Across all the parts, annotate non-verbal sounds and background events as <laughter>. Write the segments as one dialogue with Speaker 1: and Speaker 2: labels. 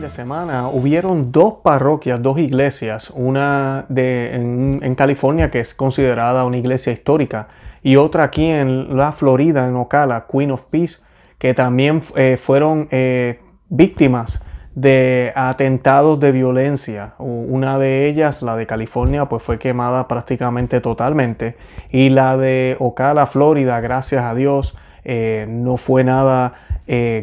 Speaker 1: de semana hubieron dos parroquias, dos iglesias, una de, en, California que es considerada una iglesia histórica y otra aquí en la Florida, en Ocala, Queen of Peace, que también eh, fueron eh, víctimas de atentados de violencia. Una de ellas, la de California, pues fue quemada prácticamente totalmente y la de Ocala, Florida, gracias a Dios, eh, no fue nada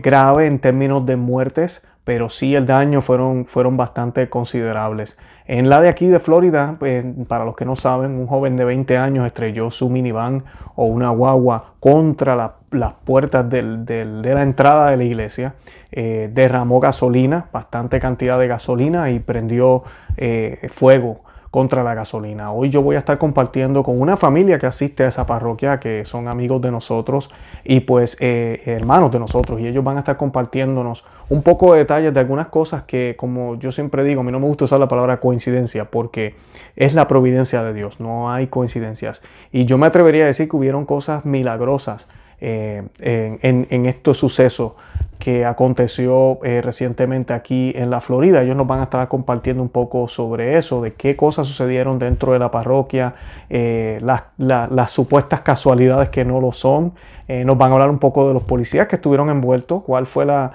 Speaker 1: grave en términos de muertes, pero sí el daño fueron, fueron bastante considerables. En la de aquí de Florida, pues, para los que no saben, un joven de 20 años estrelló su minivan o una guagua contra las puertas de la entrada de la iglesia, eh, derramó gasolina, bastante cantidad de gasolina y prendió eh, fuego contra la gasolina. Hoy yo voy a estar compartiendo con una familia que asiste a esa parroquia, que son amigos de nosotros y pues eh, hermanos de nosotros, y ellos van a estar compartiéndonos un poco de detalles de algunas cosas que, como yo siempre digo, a mí no me gusta usar la palabra coincidencia porque es la providencia de Dios, no hay coincidencias. Y yo me atrevería a decir que hubieron cosas milagrosas eh, en, en estos sucesos que aconteció eh, recientemente aquí en la Florida. Ellos nos van a estar compartiendo un poco sobre eso, de qué cosas sucedieron dentro de la parroquia, eh, las, supuestas casualidades que no lo son. Eh, nos van a hablar un poco de los policías que estuvieron envueltos, cuál fue la,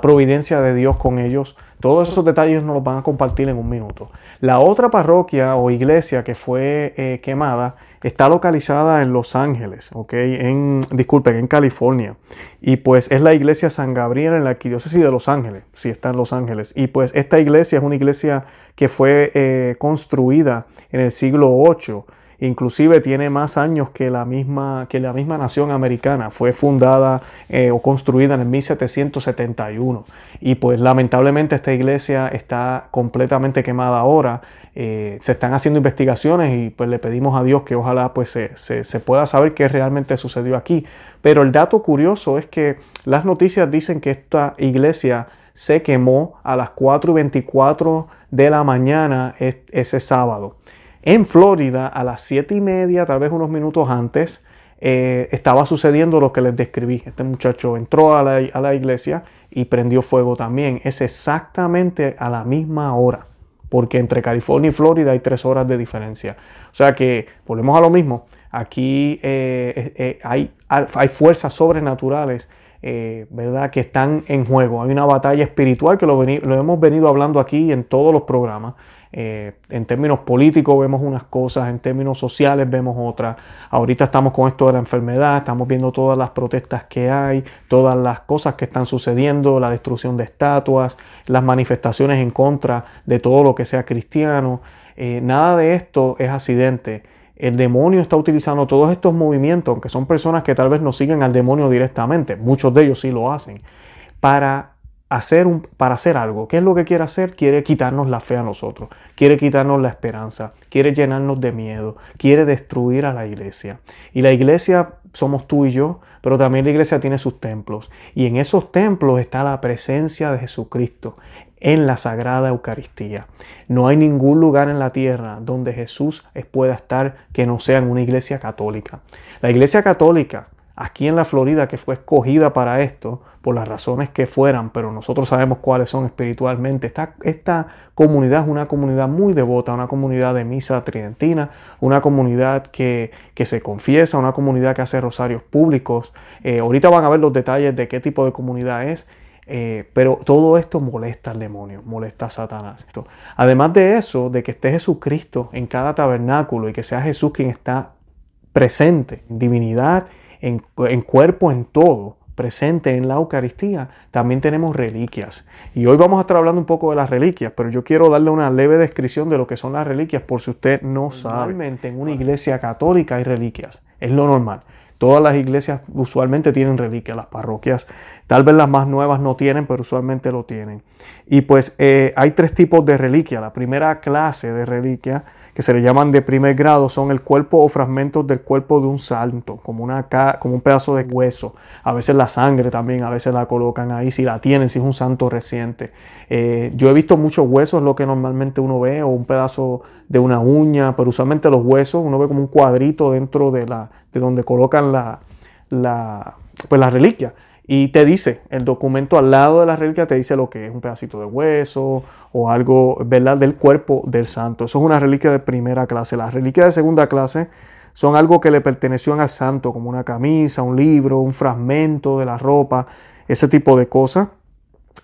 Speaker 1: providencia de Dios con ellos. Todos esos detalles nos los van a compartir en un minuto. La otra parroquia o iglesia que fue quemada está localizada en Los Ángeles, ¿ok? En, disculpen, en California. Y pues es la iglesia San Gabriel en la arquidiócesis de Los Ángeles, si está en Los Ángeles. Y pues esta iglesia es una iglesia que fue eh, construida en el siglo VIII inclusive tiene más años que la misma, que la misma nación americana. Fue fundada eh, o construida en el 1771. Y pues lamentablemente esta iglesia está completamente quemada ahora. Eh, se están haciendo investigaciones y pues le pedimos a Dios que ojalá pues se, se pueda saber qué realmente sucedió aquí. Pero el dato curioso es que las noticias dicen que esta iglesia se quemó a las 4 y 24 de la mañana ese sábado. En Florida, a las siete y media, tal vez unos minutos antes, eh, estaba sucediendo lo que les describí. Este muchacho entró a la, iglesia y prendió fuego también. Es exactamente a la misma hora, porque entre California y Florida hay tres horas de diferencia. O sea que, volvemos a lo mismo, aquí eh, eh, hay, hay, fuerzas sobrenaturales. ¿verdad? que están en juego. Hay una batalla espiritual que lo, lo hemos venido hablando aquí en todos los programas. Eh, en términos políticos vemos unas cosas, en términos sociales vemos otras. Ahorita estamos con esto de la enfermedad, estamos viendo todas las protestas que hay, todas las cosas que están sucediendo, la destrucción de estatuas, las manifestaciones en contra de todo lo que sea cristiano. Eh, nada de esto es accidente. El demonio está utilizando todos estos movimientos, aunque son personas que tal vez no siguen al demonio directamente, muchos de ellos sí lo hacen, para hacer un, para hacer algo. ¿Qué es lo que quiere hacer? Quiere quitarnos la fe a nosotros, quiere quitarnos la esperanza, quiere llenarnos de miedo, quiere destruir a la iglesia. Y la iglesia somos tú y yo, pero también la iglesia tiene sus templos. Y en esos templos está la presencia de Jesucristo en la Sagrada Eucaristía. No hay ningún lugar en la tierra donde Jesús pueda estar que no sea en una iglesia católica. La iglesia católica, aquí en la Florida, que fue escogida para esto, por las razones que fueran, pero nosotros sabemos cuáles son espiritualmente. Esta, esta comunidad es una comunidad muy devota, una comunidad de misa tridentina, una comunidad que, se confiesa, una comunidad que hace rosarios públicos. Eh, ahorita van a ver los detalles de qué tipo de comunidad es. Eh, pero todo esto molesta al demonio, molesta a Satanás. Además de eso, de que esté Jesucristo en cada tabernáculo y que sea Jesús quien está presente, en divinidad, en, en cuerpo, en todo, presente en la Eucaristía, también tenemos reliquias. Y hoy vamos a estar hablando un poco de las reliquias, pero yo quiero darle una leve descripción de lo que son las reliquias por si usted no sabe. Normalmente en una iglesia católica hay reliquias, es lo normal. Todas las iglesias usualmente tienen reliquias, las parroquias, tal vez las más nuevas no tienen, pero usualmente lo tienen. Y pues eh, hay tres tipos de reliquia. La primera clase de reliquia que se le llaman de primer grado son el cuerpo o fragmentos del cuerpo de un santo, como, una, como un pedazo de hueso. A veces la sangre también, a veces la colocan ahí si la tienen, si es un santo reciente. Eh, yo he visto muchos huesos, lo que normalmente uno ve, o un pedazo de una uña, pero usualmente los huesos, uno ve como un cuadrito dentro de, la, de donde colocan la, la, pues la reliquia. Y te dice, el documento al lado de la reliquia te dice lo que es un pedacito de hueso o algo, ¿verdad?, del cuerpo del santo. Eso es una reliquia de primera clase. Las reliquias de segunda clase son algo que le perteneció al santo, como una camisa, un libro, un fragmento de la ropa, ese tipo de cosas.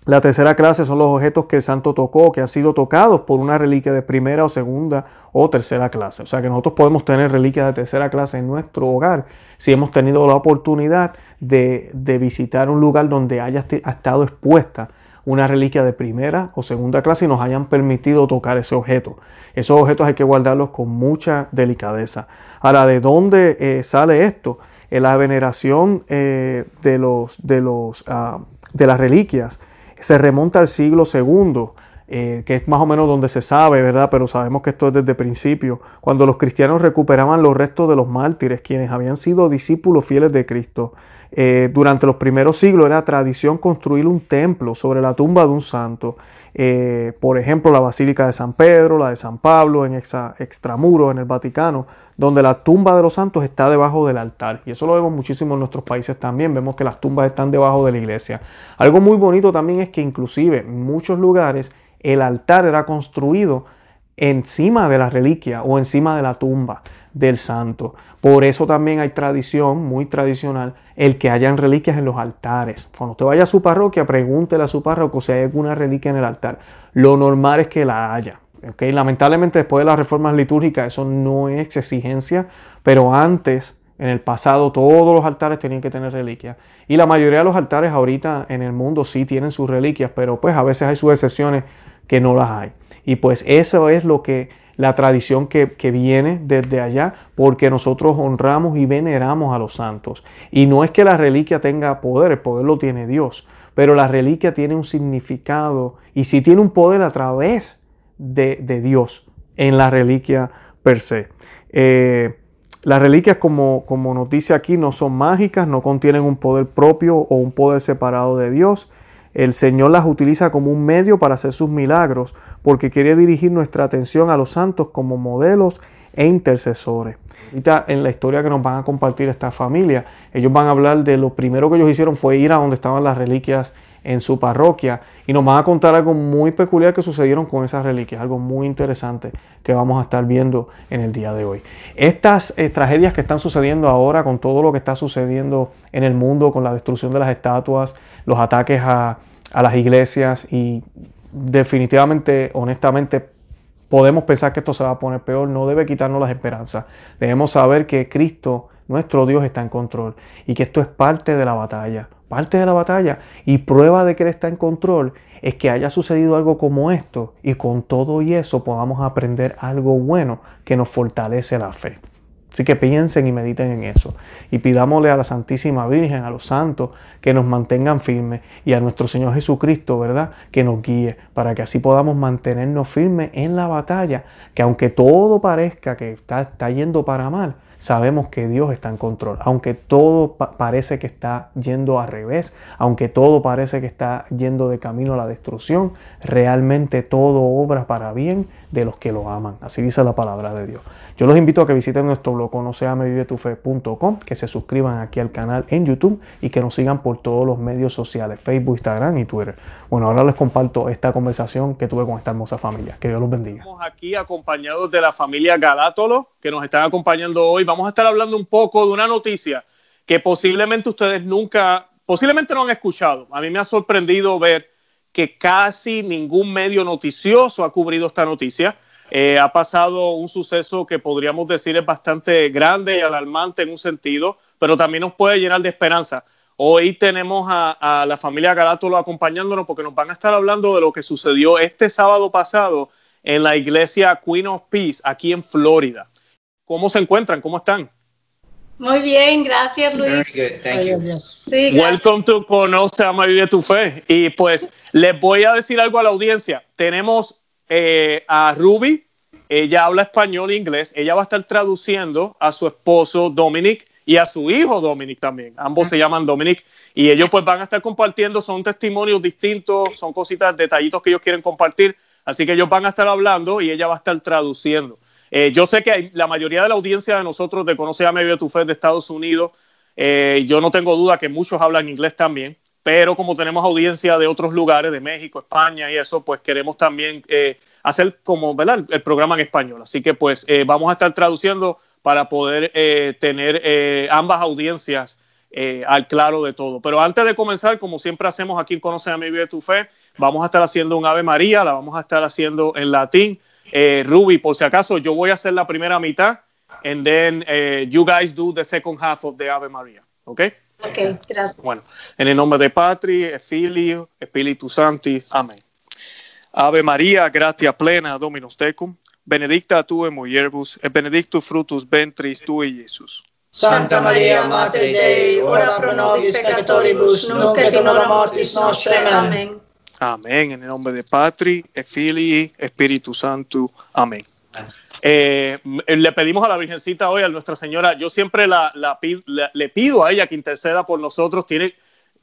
Speaker 1: La tercera clase son los objetos que el santo tocó, que han sido tocados por una reliquia de primera o segunda o tercera clase. O sea que nosotros podemos tener reliquias de tercera clase en nuestro hogar si hemos tenido la oportunidad de, visitar un lugar donde haya estado expuesta una reliquia de primera o segunda clase y nos hayan permitido tocar ese objeto. Esos objetos hay que guardarlos con mucha delicadeza. Ahora, ¿de dónde eh, sale esto? En la veneración eh, de, los, de, los, ah, de las reliquias se remonta al siglo II, eh, que es más o menos donde se sabe, ¿verdad? Pero sabemos que esto es desde el principio, cuando los cristianos recuperaban los restos de los mártires, quienes habían sido discípulos fieles de Cristo. Eh, durante los primeros siglos era tradición construir un templo sobre la tumba de un santo. Eh, por ejemplo, la Basílica de San Pedro, la de San Pablo, en extramuro, en el Vaticano, donde la tumba de los santos está debajo del altar. Y eso lo vemos muchísimo en nuestros países también. Vemos que las tumbas están debajo de la iglesia. Algo muy bonito también es que inclusive en muchos lugares el altar era construido encima de la reliquia o encima de la tumba del santo. Por eso también hay tradición, muy tradicional, el que hayan reliquias en los altares. Cuando usted vaya a su parroquia, pregúntele a su párroco si hay alguna reliquia en el altar. Lo normal es que la haya. ¿okay? Lamentablemente después de las reformas litúrgicas eso no es exigencia, pero antes, en el pasado, todos los altares tenían que tener reliquias. Y la mayoría de los altares ahorita en el mundo sí tienen sus reliquias, pero pues a veces hay sus excepciones que no las hay. Y pues eso es lo que la tradición que, viene desde allá, porque nosotros honramos y veneramos a los santos. Y no es que la reliquia tenga poder, el poder lo tiene Dios, pero la reliquia tiene un significado y si tiene un poder a través de, Dios en la reliquia per se. Eh, las reliquias, como, como nos dice aquí, no son mágicas, no contienen un poder propio o un poder separado de Dios. El Señor las utiliza como un medio para hacer sus milagros, porque quiere dirigir nuestra atención a los santos como modelos e intercesores. Ahorita en la historia que nos van a compartir esta familia, ellos van a hablar de lo primero que ellos hicieron fue ir a donde estaban las reliquias en su parroquia y nos van a contar algo muy peculiar que sucedieron con esas reliquias, algo muy interesante que vamos a estar viendo en el día de hoy. Estas eh, tragedias que están sucediendo ahora con todo lo que está sucediendo en el mundo, con la destrucción de las estatuas, los ataques a, a las iglesias y definitivamente, honestamente, podemos pensar que esto se va a poner peor, no debe quitarnos las esperanzas. Debemos saber que Cristo, nuestro Dios, está en control y que esto es parte de la batalla, parte de la batalla. Y prueba de que Él está en control es que haya sucedido algo como esto y con todo y eso podamos aprender algo bueno que nos fortalece la fe. Así que piensen y mediten en eso. Y pidámosle a la Santísima Virgen, a los santos, que nos mantengan firmes y a nuestro Señor Jesucristo, ¿verdad? Que nos guíe para que así podamos mantenernos firmes en la batalla, que aunque todo parezca que está, está yendo para mal, sabemos que Dios está en control. Aunque todo parece que está yendo al revés, aunque todo parece que está yendo de camino a la destrucción, realmente todo obra para bien de los que lo aman. Así dice la palabra de Dios. Yo los invito a que visiten nuestro blog conoceamevivetufe.com, que se suscriban aquí al canal en YouTube y que nos sigan por todos los medios sociales, Facebook, Instagram y Twitter. Bueno, ahora les comparto esta conversación que tuve con esta hermosa familia. Que Dios los bendiga.
Speaker 2: Estamos aquí acompañados de la familia Galátolo, que nos están acompañando hoy. Vamos a estar hablando un poco de una noticia que posiblemente ustedes nunca, posiblemente no han escuchado. A mí me ha sorprendido ver que casi ningún medio noticioso ha cubrido esta noticia. Eh, ha pasado un suceso que podríamos decir es bastante grande y alarmante en un sentido, pero también nos puede llenar de esperanza. Hoy tenemos a, la familia Galátolo acompañándonos porque nos van a estar hablando de lo que sucedió este sábado pasado en la iglesia Queen of Peace aquí en Florida. ¿Cómo se encuentran? ¿Cómo están?
Speaker 3: Muy bien, gracias Luis.
Speaker 2: Sí, Welcome to Conoce, Ama Vive tu Fe. Y pues les voy a decir algo a la audiencia. Tenemos eh, a Ruby, ella habla español e inglés, ella va a estar traduciendo a su esposo Dominic y a su hijo Dominic también, ambos se llaman Dominic y ellos pues van a estar compartiendo, son testimonios distintos, son cositas, detallitos que ellos quieren compartir, así que ellos van a estar hablando y ella va a estar traduciendo. Eh, yo sé que la mayoría de la audiencia de nosotros de Conoce a Medio tu Fe de Estados Unidos Eh, yo no tengo duda que muchos hablan inglés también, pero como tenemos audiencia de otros lugares, de México, España y eso, pues queremos también eh, hacer como, ¿verdad? El, programa en español. Así que pues eh, vamos a estar traduciendo para poder tener ambas audiencias al claro de todo. Pero antes de comenzar, como siempre hacemos aquí en Conoce a mi vida tu fe, vamos a estar haciendo un Ave María, la vamos a estar haciendo en latín. Ruby, por si acaso, yo voy a hacer la primera mitad and then you guys do the second half of the Ave Maria, ¿ok?
Speaker 3: Gracias.
Speaker 2: Bueno, en el nombre de Patri, Filio, Espíritu Santi, amén. Ave María, gratia plena, Dominus tecum, benedicta tu in mulieribus, et benedictus fructus ventris tui, Iesus.
Speaker 4: Santa Maria, Mater Dei, ora pro nobis peccatoribus, nunc et in hora mortis nostre. Amén.
Speaker 2: Amén. En el nombre de Patri, Filii, Espíritu Santo. Amén. Eh, le pedimos a la Virgencita hoy, a Nuestra Señora, yo siempre le pido a ella que interceda por nosotros. Tiene,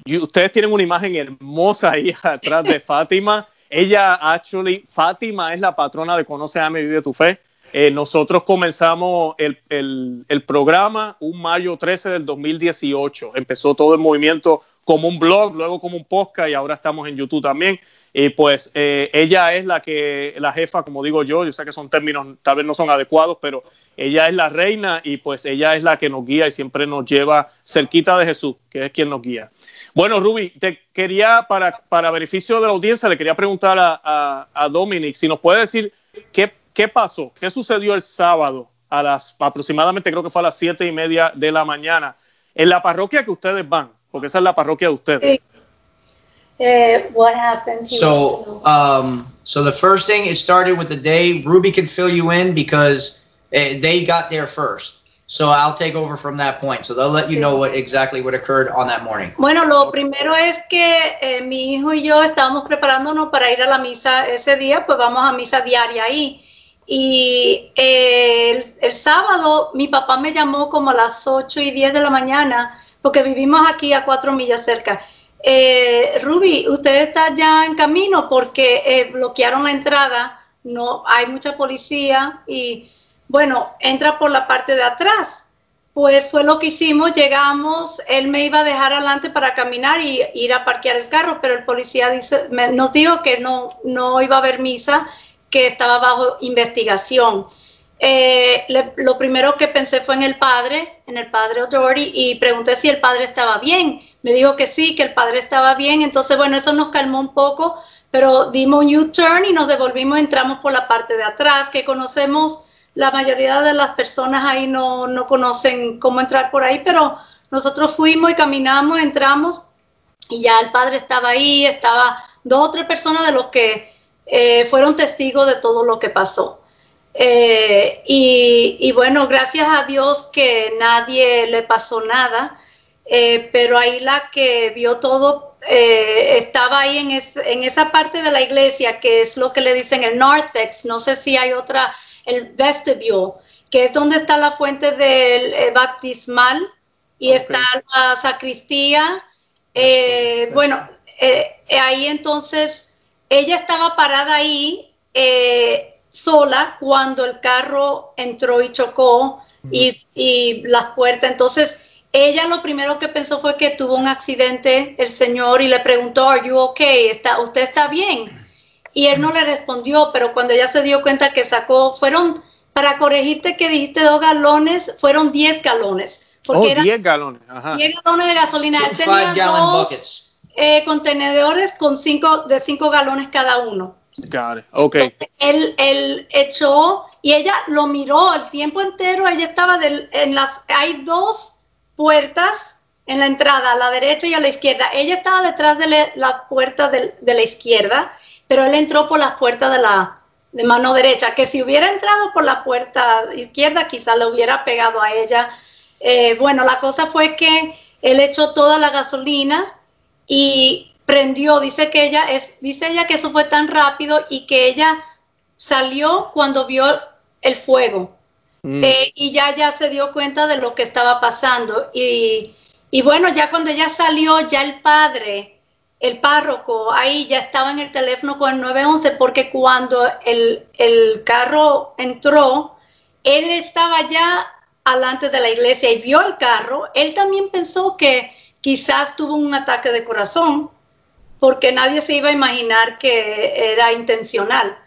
Speaker 2: ustedes tienen una imagen hermosa ahí <laughs> atrás de Fátima. Ella, actually, Fátima es la patrona de Conoce, a mi Vive tu Fe. Eh, nosotros comenzamos el, el, programa un mayo 13 del 2018. Empezó todo el movimiento como un blog, luego como un podcast y ahora estamos en YouTube también. Y pues eh, ella es la que, la jefa, como digo yo, yo sé que son términos, tal vez no son adecuados, pero ella es la reina y pues ella es la que nos guía y siempre nos lleva cerquita de Jesús, que es quien nos guía. Bueno, Ruby, te quería, para, para beneficio de la audiencia, le quería preguntar a, a, Dominic si nos puede decir qué, qué pasó, qué sucedió el sábado a las aproximadamente, creo que fue a las siete y media de la mañana, en la parroquia que ustedes van, porque esa es la parroquia de ustedes.
Speaker 3: Uh, what happened?
Speaker 4: So, um, so the first thing it started with the day. Ruby can fill you in because uh, they got there first. So I'll take over from that point. So they'll let you know what exactly what occurred on that morning.
Speaker 3: Bueno, lo primero es que eh, mi hijo y yo estábamos preparándonos para ir a la misa ese día, pues vamos a misa diaria ahí. Y eh, el, el, sábado mi papá me llamó como a las 8 y 10 de la mañana, porque vivimos aquí a cuatro millas cerca eh, Ruby, usted está ya en camino porque eh, bloquearon la entrada, no hay mucha policía y bueno, entra por la parte de atrás. Pues fue lo que hicimos, llegamos, él me iba a dejar adelante para caminar y ir a parquear el carro, pero el policía dice, nos dijo que no, no iba a haber misa, que estaba bajo investigación. Eh, lo primero que pensé fue en el padre, en el padre O'Doherty, y pregunté si el padre estaba bien. Me dijo que sí, que el padre estaba bien. Entonces, bueno, eso nos calmó un poco, pero dimos un U-turn y nos devolvimos, entramos por la parte de atrás, que conocemos, la mayoría de las personas ahí no, no conocen cómo entrar por ahí, pero nosotros fuimos y caminamos, entramos, y ya el padre estaba ahí, estaba dos o tres personas de los que eh, fueron testigos de todo lo que pasó. Eh, y, bueno, gracias a Dios que nadie le pasó nada, eh, pero ahí la que vio todo eh, estaba ahí en, en, esa parte de la iglesia, que es lo que le dicen el narthex, no sé si hay otra, el vestibule, que es donde está la fuente del baptismal y está la sacristía. bueno, ahí entonces ella estaba parada ahí sola cuando el carro entró y chocó y, y las puertas. Entonces, ella lo primero que pensó fue que tuvo un accidente el señor y le preguntó, ¿Are you okay? ¿Está, ¿Usted está bien? Y él no le respondió, pero cuando ella se dio cuenta que sacó, fueron, para corregirte que dijiste dos galones, fueron diez galones.
Speaker 2: Porque oh, 10 galones. Ajá.
Speaker 3: 10 galones de gasolina. Él tenía dos eh, contenedores con cinco, de cinco galones cada uno.
Speaker 2: Got it. Okay.
Speaker 3: Él, echó y ella lo miró el tiempo entero. Ella estaba en las. Hay dos puertas en la entrada, a la derecha y a la izquierda. Ella estaba detrás de la puerta de, la izquierda, pero él entró por la puerta de la de mano derecha. Que si hubiera entrado por la puerta izquierda, quizá le hubiera pegado a ella. Eh, bueno, la cosa fue que él echó toda la gasolina y prendió, dice que ella es, dice ella que eso fue tan rápido y que ella salió cuando vio el fuego. Mm. eh, y ya ya se dio cuenta de lo que estaba pasando. Y, y, bueno ya cuando ella salió ya el padre el párroco ahí ya estaba en el teléfono con el 911 porque cuando el, el carro entró él estaba ya alante de la iglesia y vio el carro, él también pensó que quizás tuvo un ataque de corazón, porque nadie se iba a imaginar que era intencional.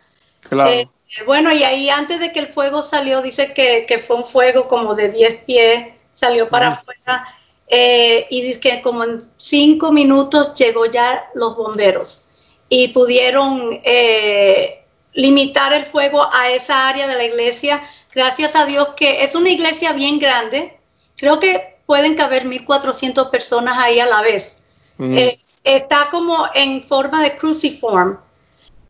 Speaker 2: Claro.
Speaker 3: Eh, bueno, y ahí antes de que el fuego salió, dice que, que fue un fuego como de 10 pies, salió para afuera, eh, y dice que como en cinco minutos llegó ya los bomberos y pudieron eh, limitar el fuego a esa área de la iglesia. Gracias a Dios que es una iglesia bien grande. Creo que pueden caber 1.400 personas ahí a la vez. Eh, está como en forma de cruciform.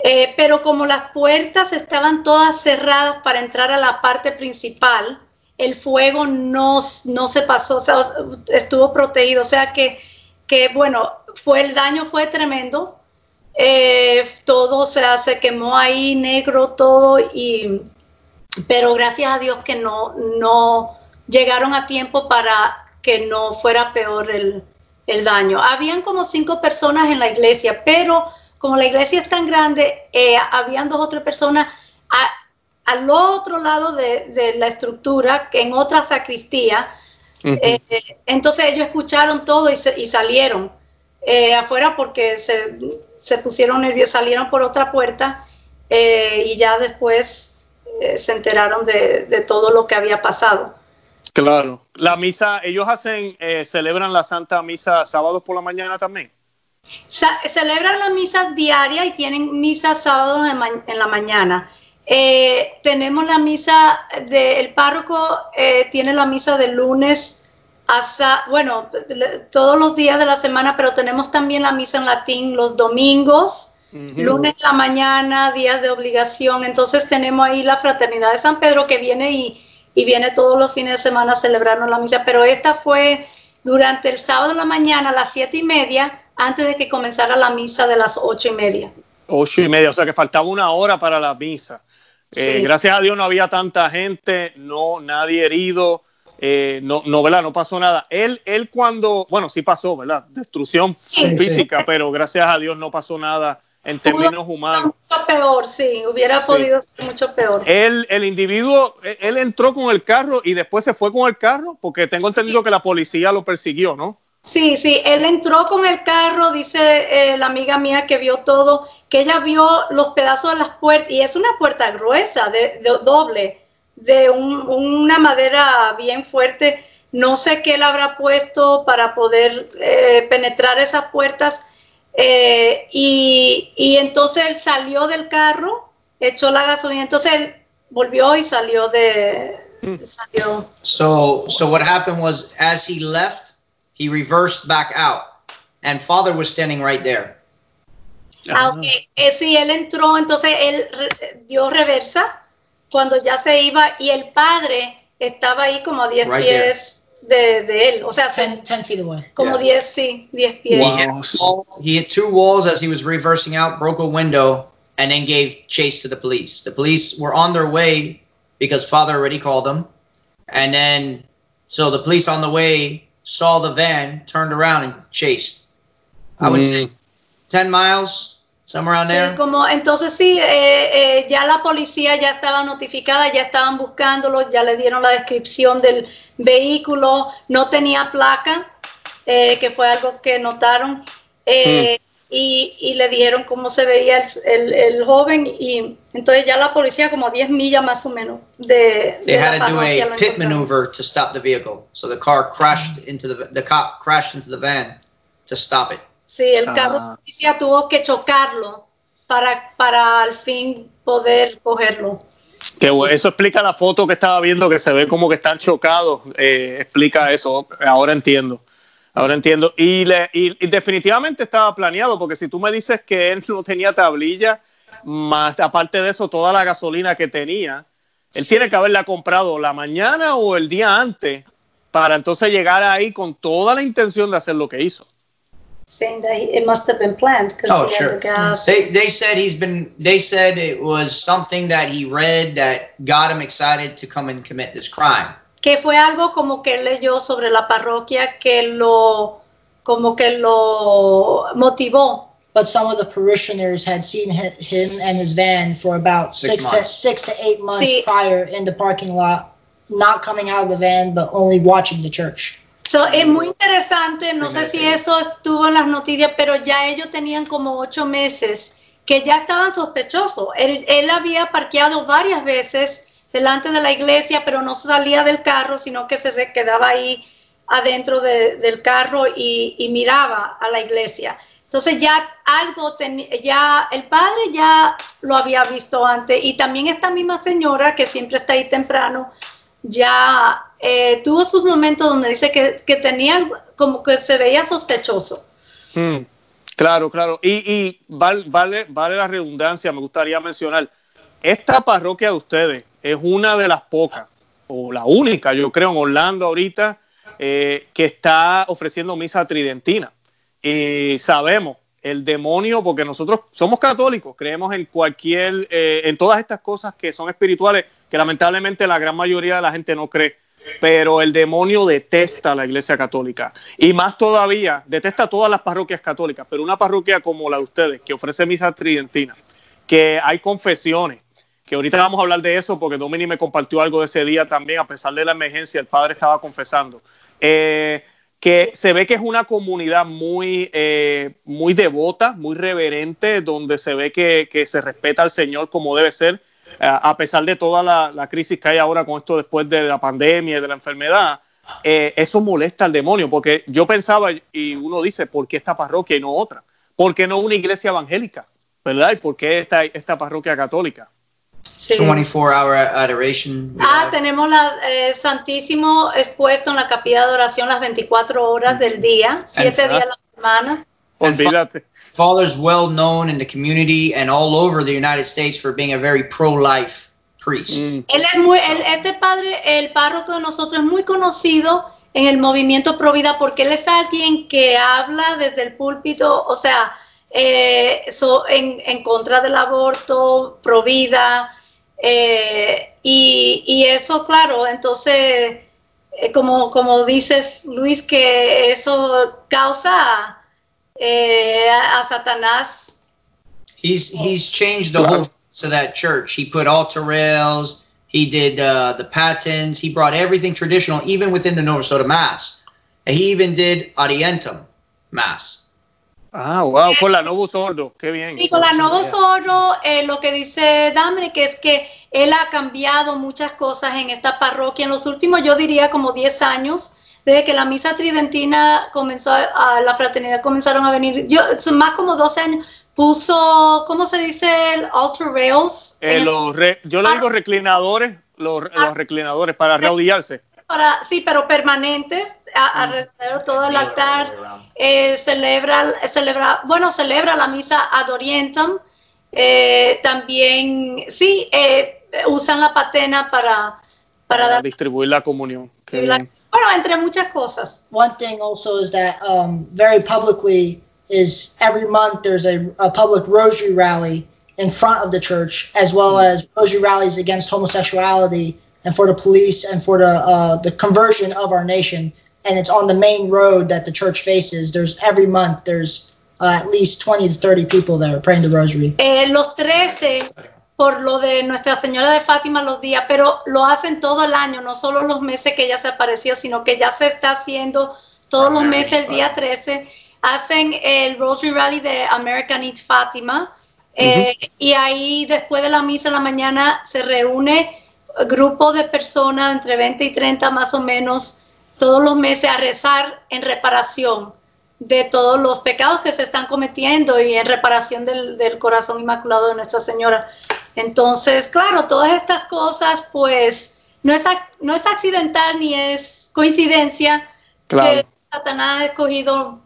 Speaker 3: Eh, pero como las puertas estaban todas cerradas para entrar a la parte principal, el fuego no, no se pasó, o sea, estuvo protegido. O sea que, que bueno, fue el daño fue tremendo. Eh, todo o se quemó ahí negro todo y pero gracias a Dios que no, no llegaron a tiempo para que no fuera peor el, el daño. Habían como cinco personas en la iglesia, pero como la iglesia es tan grande, eh, habían dos o tres personas a- al otro lado de, de la estructura, que en otra sacristía. Eh, entonces ellos escucharon todo y, se- y salieron eh, afuera porque se, se pusieron nerviosos, salieron por otra puerta eh, y ya después se enteraron de, de todo lo que había pasado.
Speaker 2: Claro. La misa, ellos hacen, eh, celebran la Santa Misa sábados por la mañana también.
Speaker 3: Sa- celebran la misa diaria y tienen misa sábados en, la mañana. Eh, tenemos la misa del párroco, eh, tiene la misa de lunes hasta, bueno, todos los días de la semana, pero tenemos también la misa en latín los domingos, lunes en la mañana, días de obligación. Entonces tenemos ahí la Fraternidad de San Pedro que viene y, y viene todos los fines de semana a celebrarnos la misa. Pero esta fue durante el sábado en la mañana a las siete y media, antes de que comenzara la misa de las ocho y media.
Speaker 2: Ocho y media, o sea que faltaba una hora para la misa. Eh,
Speaker 3: Sí.
Speaker 2: Gracias a Dios no había tanta gente, no nadie herido, eh, no, no, ¿verdad? No pasó nada. Él, él cuando, bueno, sí pasó, ¿verdad? Destrucción
Speaker 3: Sí,
Speaker 2: física, pero gracias a Dios no pasó nada en términos
Speaker 3: Pudo
Speaker 2: humanos.
Speaker 3: Mucho peor, sí, hubiera
Speaker 2: Sí.
Speaker 3: podido ser mucho peor.
Speaker 2: Él, el individuo, él, él entró con el carro y después se fue con el carro, porque tengo entendido que la policía lo persiguió, ¿no?
Speaker 3: Sí, sí, él entró con el carro, dice eh, la amiga mía que vio todo, que ella vio los pedazos de las puertas, y es una puerta gruesa, de, de- doble, de un- una madera bien fuerte. No sé qué él habrá puesto para poder eh, penetrar esas puertas. Eh, y, y entonces él salió del carro, echó la gasolina, entonces él volvió y salió de... Salió.
Speaker 4: So so what happened was as he left, he reversed back out, and father was standing right there.
Speaker 3: Ah, ok. Eh, sí, él entró, entonces él re- dio reversa cuando ya se iba y el padre estaba ahí como a 10
Speaker 4: Right
Speaker 3: pies de, de él. O sea,
Speaker 5: 10, 10 feet away.
Speaker 3: como
Speaker 4: Yeah.
Speaker 3: sí, 10 pies.
Speaker 2: Wow.
Speaker 4: He, hit wall- he hit two walls as he was reversing out, broke a window, and then gave chase to the police. The police were on their way because father already called them, and then so the police on the way saw the van, turned around, and chased. I would mm. say ten miles, somewhere
Speaker 3: Sí,
Speaker 4: there.
Speaker 3: como, entonces sí, eh, eh, ya la policía ya estaba notificada, ya estaban buscándolo, ya le dieron la descripción del vehículo, no tenía placa, eh, que fue algo que notaron, eh, y, y le dijeron cómo se veía el, el- el joven, y entonces ya la policía como 10 millas más o menos de,
Speaker 4: They
Speaker 3: de la
Speaker 4: had to do a pit maneuver to stop the vehicle. So the car crashed into the the cop crashed into the van to stop it.
Speaker 3: Sí, el carro
Speaker 2: Ah.
Speaker 3: de policía tuvo que chocarlo para, para al fin poder cogerlo.
Speaker 2: Que bueno, eso explica la foto que estaba viendo, que se ve como que están chocados. eh, explica eso. Ahora entiendo. Ahora entiendo. Y, le- y- y definitivamente estaba planeado, porque si tú me dices que él no tenía tablilla, más aparte de eso, toda la gasolina que tenía, él tiene que haberla comprado la mañana o el día antes para entonces llegar ahí con toda la intención de hacer lo que hizo.
Speaker 3: Saying that it must have been planned because
Speaker 4: Oh, sure.
Speaker 3: had the gas.
Speaker 4: They they said he's been. They said it was something that he read that got him excited to come and commit this crime.
Speaker 3: Que fue algo como que leyó sobre la parroquia que lo, como que lo motivó.
Speaker 5: But some of the parishioners had seen him and his van for about
Speaker 4: Six
Speaker 5: six, to six to eight months
Speaker 3: Sí.
Speaker 5: prior in the parking lot. not coming out of the van, but only watching the church.
Speaker 3: So, es muy interesante, no sé si eso estuvo en las noticias, pero ya ellos tenían como ocho meses que ya estaban sospechosos. Él, él había parqueado varias veces delante de la iglesia, pero no salía del carro, sino que se, se quedaba ahí adentro de- del carro y, y miraba a la iglesia. Entonces ya algo, teni- ya el padre ya lo había visto antes y también esta misma señora que siempre está ahí temprano, ya eh, tuvo sus momentos donde dice que, que tenía como que se veía sospechoso.
Speaker 2: Mm, claro, claro. Y, y val- vale, vale la redundancia, me gustaría mencionar, esta parroquia de ustedes es una de las pocas, o la única, yo creo, en Orlando ahorita, eh, que está ofreciendo misa tridentina. Y sabemos, el demonio, porque nosotros somos católicos, creemos en cualquier, eh, en todas estas cosas que son espirituales, que lamentablemente la gran mayoría de la gente no cree pero el demonio detesta la iglesia católica. Y más todavía detesta todas las parroquias católicas, pero una parroquia como la de ustedes que ofrece misa tridentina, que hay confesiones, que ahorita vamos a hablar de eso porque Domini me compartió algo de ese día también, a pesar de la emergencia, el padre estaba confesando, eh, que se ve que es una comunidad muy, eh, muy devota, muy reverente, donde se ve que, se respeta al Señor como debe ser a pesar de toda la, la crisis que hay ahora con esto después de la pandemia y de la enfermedad, eh, eso molesta al demonio, porque yo pensaba y uno dice, ¿por qué esta parroquia y no otra? ¿Por qué no una iglesia evangélica? ¿Verdad? ¿Y por qué esta, esta parroquia católica?
Speaker 3: Sí.
Speaker 4: 24 hour adoration.
Speaker 3: Ah, tenemos la eh, Santísimo expuesto en la capilla de oración las 24 horas del día, siete
Speaker 2: Ajá.
Speaker 3: días a la semana.
Speaker 2: Olvídate.
Speaker 4: Father's well known in the community and all over the United States for being a very pro life priest.
Speaker 2: Mm,
Speaker 3: Él es muy, él- este padre, el párroco de nosotros es muy conocido en el movimiento Provida porque él es alguien que habla desde el púlpito, o sea, eh, so- en, en contra del aborto, Provida, eh, y, y eso, claro, entonces, eh, como, como dices, Luis, que eso causa eh, a, Satanás
Speaker 4: He's he's changed the whole of that church. He put altar rails. He did uh, the patens. He brought everything traditional, even within the Nova Soda Mass. And he even did Orientum Mass.
Speaker 2: Ah, wow, con la Novo Sordo, qué bien.
Speaker 3: Sí, con la Novo Sordo, eh, lo que dice Dominic es que él ha cambiado muchas cosas en esta parroquia en los últimos, yo diría, como 10 años, desde que la misa tridentina comenzó, a la fraternidad comenzaron a venir, yo, más como 12 años, puso, ¿cómo se dice? El altar rails.
Speaker 2: Eh, los re- yo le
Speaker 3: Ah.
Speaker 2: digo reclinadores, los, los reclinadores para reaudiarse.
Speaker 3: para, sí, pero permanentes, a- alrededor de todo el altar. eh, celebra, celebra, bueno, celebra la misa ad orientem. eh, también, sí, eh, usan la patena para, para
Speaker 2: Para
Speaker 3: dar,
Speaker 2: distribuir la comunión. Qué
Speaker 3: la-
Speaker 2: bien.
Speaker 3: Bueno, entre muchas cosas.
Speaker 5: One thing also is that um, very publicly is every month there's a, a public rosary rally in front of the church, as well as rosary rallies against homosexuality and for the police and for the uh, the conversion of our nation. And it's on the main road that the church faces. There's every month there's uh, at least 20 to 30 people there praying the rosary.
Speaker 3: Eh, los 13, por lo de Nuestra Señora de Fátima los días, pero lo hacen todo el año, no solo los meses que ella se apareció, sino que ya se está haciendo todos los meses, el día 13, hacen el Rosary Rally de American Eat Fátima. eh, Y ahí después de la misa en la mañana se reúne grupo de personas, entre 20 y 30 más o menos, todos los meses a rezar en reparación de todos los pecados que se están cometiendo y en reparación del, del corazón inmaculado de Nuestra Señora. Entonces, claro, todas estas cosas, pues, no es, no es accidental ni es coincidencia
Speaker 2: Claro.
Speaker 3: que Satanás ha escogido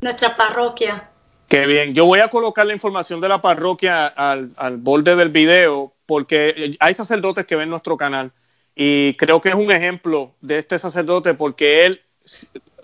Speaker 3: nuestra parroquia.
Speaker 2: Qué bien. Yo voy a colocar la información de la parroquia al, al borde del video porque hay sacerdotes que ven nuestro canal y creo que es un ejemplo de este sacerdote porque él,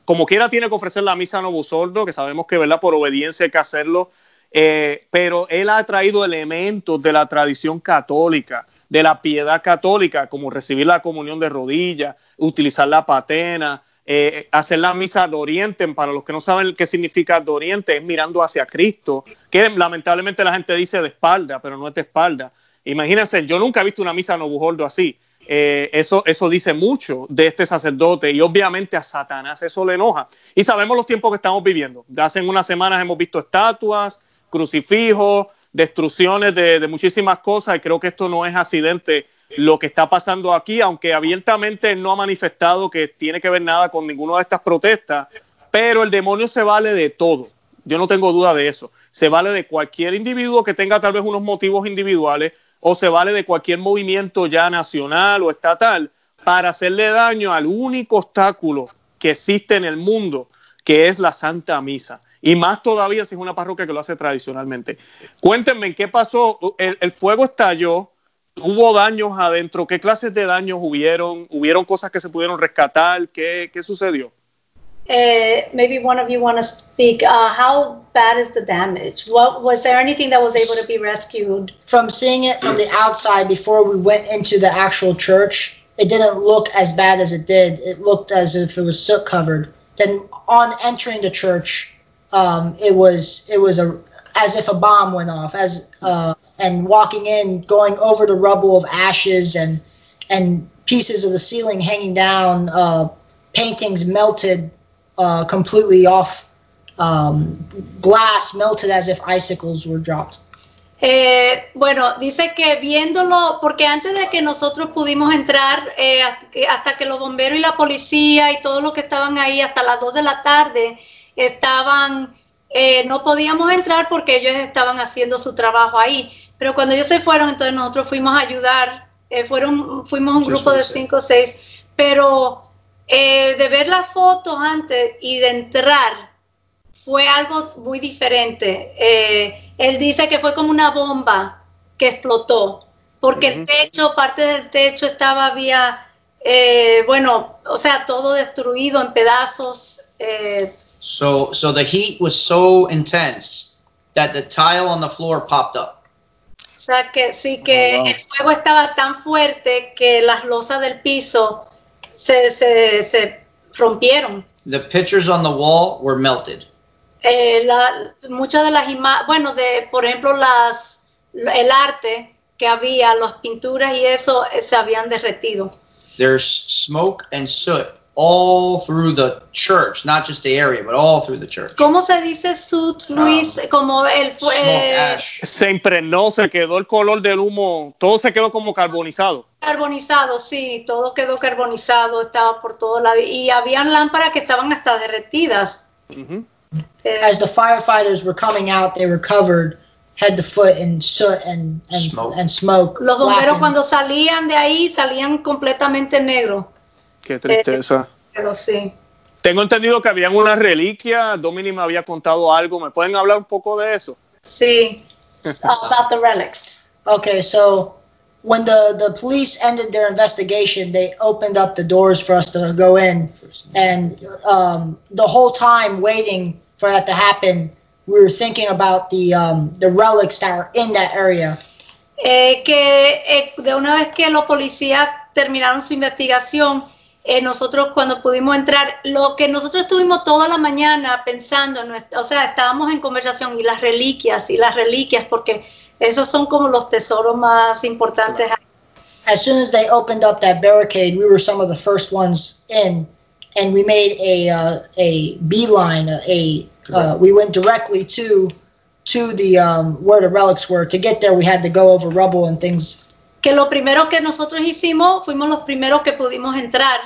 Speaker 2: como quiera, tiene que ofrecer la misa a Novo Sordo, que sabemos que ¿verdad? por obediencia hay que hacerlo, eh, pero él ha traído elementos de la tradición católica, de la piedad católica, como recibir la comunión de rodillas, utilizar la patena, eh, hacer la misa de oriente, para los que no saben qué significa de oriente, es mirando hacia Cristo, que lamentablemente la gente dice de espalda, pero no es de espalda. Imagínense, yo nunca he visto una misa novujordo así. Eh, eso, eso dice mucho de este sacerdote y obviamente a Satanás eso le enoja. Y sabemos los tiempos que estamos viviendo. Hace unas semanas hemos visto estatuas, crucifijos, destrucciones de, de muchísimas cosas y creo que esto no es accidente lo que está pasando aquí, aunque abiertamente no ha manifestado que tiene que ver nada con ninguna de estas protestas, pero el demonio se vale de todo. Yo no tengo duda de eso. Se vale de cualquier individuo que tenga tal vez unos motivos individuales o se vale de cualquier movimiento ya nacional o estatal para hacerle daño al único obstáculo que existe en el mundo, que es la Santa Misa. Y más todavía si es una parroquia que lo hace tradicionalmente. Cuéntenme qué pasó. El, el fuego estalló, hubo daños adentro. ¿Qué clases de daños hubieron? ¿Hubieron cosas que se pudieron rescatar? ¿Qué, qué sucedió?
Speaker 3: Uh, maybe one of you want to speak. Uh, how bad is the damage? What was there anything that was able to be rescued?
Speaker 5: From seeing it from the outside before we went into the actual church, it didn't look as bad as it did. It looked as if it was soot covered. Then on entering the church, um, it was it was a as if a bomb went off. As uh, and walking in, going over the rubble of ashes and and pieces of the ceiling hanging down, uh, paintings melted uh, completely off, um, glass melted as if icicles were dropped.
Speaker 3: Eh, bueno, dice que viéndolo, porque antes de que nosotros pudimos entrar, eh, hasta que los bomberos y la policía y todos los que estaban ahí hasta las 2 de la tarde estaban, eh, no podíamos entrar porque ellos estaban haciendo su trabajo ahí. Pero cuando ellos se fueron, entonces nosotros fuimos a ayudar, eh, fueron, fuimos un grupo de 5 o 6, pero eh, de ver las fotos antes y de entrar fue algo muy diferente. Eh, él dice que fue como una bomba que explotó, porque el techo, parte del techo estaba había, eh, bueno, o sea, todo destruido en pedazos. Eh,
Speaker 4: So, so the heat was so intense that the tile on the floor popped up.
Speaker 3: o sea, que sí que
Speaker 2: Oh, wow.
Speaker 3: el fuego estaba tan fuerte que las losas del piso se, se, se rompieron.
Speaker 4: The pictures on the wall were melted.
Speaker 3: eh, la- muchas de las imágenes, bueno, de, por ejemplo, las, el arte que había, las pinturas y eso eh, se habían derretido.
Speaker 4: There's smoke and soot all through the church, not just the area, but all through the church.
Speaker 3: ¿Cómo se dice soot, Luis? Como el fue,
Speaker 4: Smoke ash.
Speaker 2: Se impregnó, se quedó el color del humo, todo se quedó como carbonizado.
Speaker 3: carbonizado, sí, todo quedó carbonizado, estaba por todo lado y habían lámparas que estaban hasta derretidas.
Speaker 2: Ujú.
Speaker 3: Eh,
Speaker 5: As the firefighters were coming out, they were covered head to foot in soot and and
Speaker 4: Smoke.
Speaker 5: and smoke.
Speaker 3: los bomberos
Speaker 5: blackened.
Speaker 3: cuando salían de ahí salían completamente negros,
Speaker 2: Qué tristeza.
Speaker 3: pero sí.
Speaker 2: Tengo entendido que habían una reliquia. Domini me había contado algo. ¿Me pueden hablar un poco de eso?
Speaker 3: Sí, <laughs> about the relics.
Speaker 5: Okay, so when the the police ended their investigation, they opened up the doors for us to go in, and um, the whole time waiting for that to happen, we were thinking about the um, the relics that are in that area.
Speaker 3: Eh, que eh, de una vez que los policías terminaron su investigación, eh, nosotros cuando pudimos entrar, lo que nosotros estuvimos toda la mañana pensando, en nuestra- o sea, estábamos en conversación y las reliquias y las reliquias, porque esos son como los tesoros más importantes.
Speaker 5: As soon as they opened up that barricade, we were some of the first ones in, and we made a uh, a beeline. A, uh, we went directly to to the um, where the relics were. To get there, we had to go over rubble and things.
Speaker 3: Que lo primero que nosotros hicimos, fuimos los primeros que pudimos entrar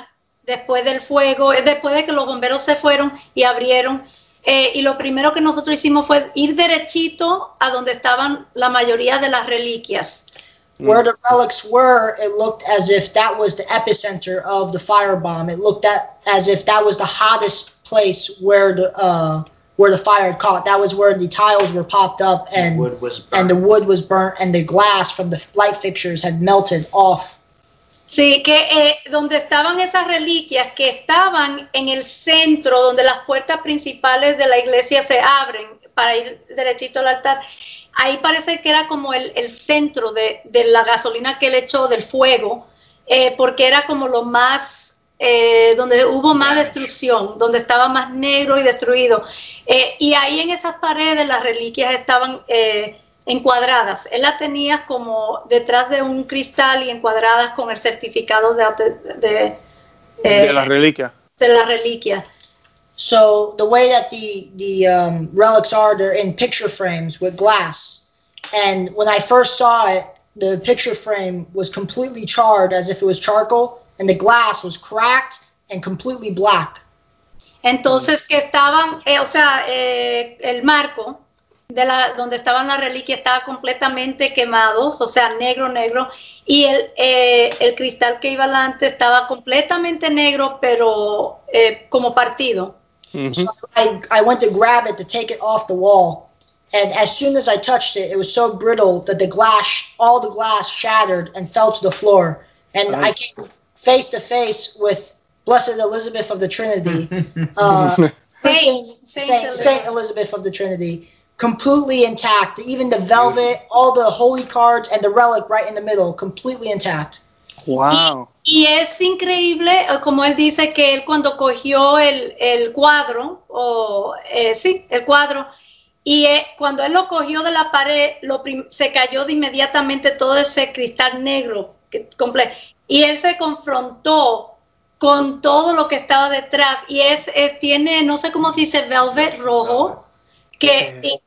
Speaker 3: después del fuego, después de que los bomberos se fueron y abrieron. eh, y lo primero que nosotros hicimos fue ir derechito a donde estaban la mayoría de las reliquias.
Speaker 5: Where the relics were, it looked as if that was the epicenter of the firebomb. It looked at as if that was the hottest place where the uh, where the fire had caught. That was where the tiles were popped up and
Speaker 4: wood was
Speaker 5: and the wood was burnt and the glass from the light fixtures had melted off.
Speaker 3: Sí, que eh, donde estaban esas reliquias que estaban en el centro, donde las puertas principales de la iglesia se abren para ir derechito al altar, ahí parece que era como el, el centro de, de la gasolina que él echó del fuego, eh, porque era como lo más, eh, donde hubo más destrucción, donde estaba más negro y destruido. Eh, y ahí en esas paredes las reliquias estaban eh, encuadradas. Él las tenía como detrás de un cristal y encuadradas con el certificado de, de,
Speaker 2: de la reliquia.
Speaker 3: De la reliquia.
Speaker 5: So the way that the the um, relics are, they're in picture frames with glass. And when I first saw it, the picture frame was completely charred as if it was charcoal, and the glass was cracked and completely black.
Speaker 3: Entonces que estaban, eh, o sea, eh, el marco de la donde estaban las reliquias estaba completamente quemado, o sea, negro, negro, y el, eh, el cristal que iba adelante estaba completamente negro, pero eh, como partido.
Speaker 5: Mm -hmm. So I, I went to grab it to take it off the wall. And as soon as I touched it, it was so brittle that the glass, all the glass shattered and fell to the floor. And right. I came face to face with Blessed Elizabeth of the Trinity, <laughs> uh, Saint, Saint, Saint Elizabeth of the Trinity, completely intact. Even the velvet, all the holy cards, and the relic right in the middle, completely intact.
Speaker 2: Wow.
Speaker 3: Y, y, es increíble, eh, como él dice, que él cuando cogió el, el cuadro, o eh, sí, el cuadro, y eh, cuando él lo cogió de la pared, lo se cayó de inmediatamente todo ese cristal negro completo. Y él se confrontó con todo lo que estaba detrás. Y es, eh, tiene, no sé cómo se dice, velvet rojo, que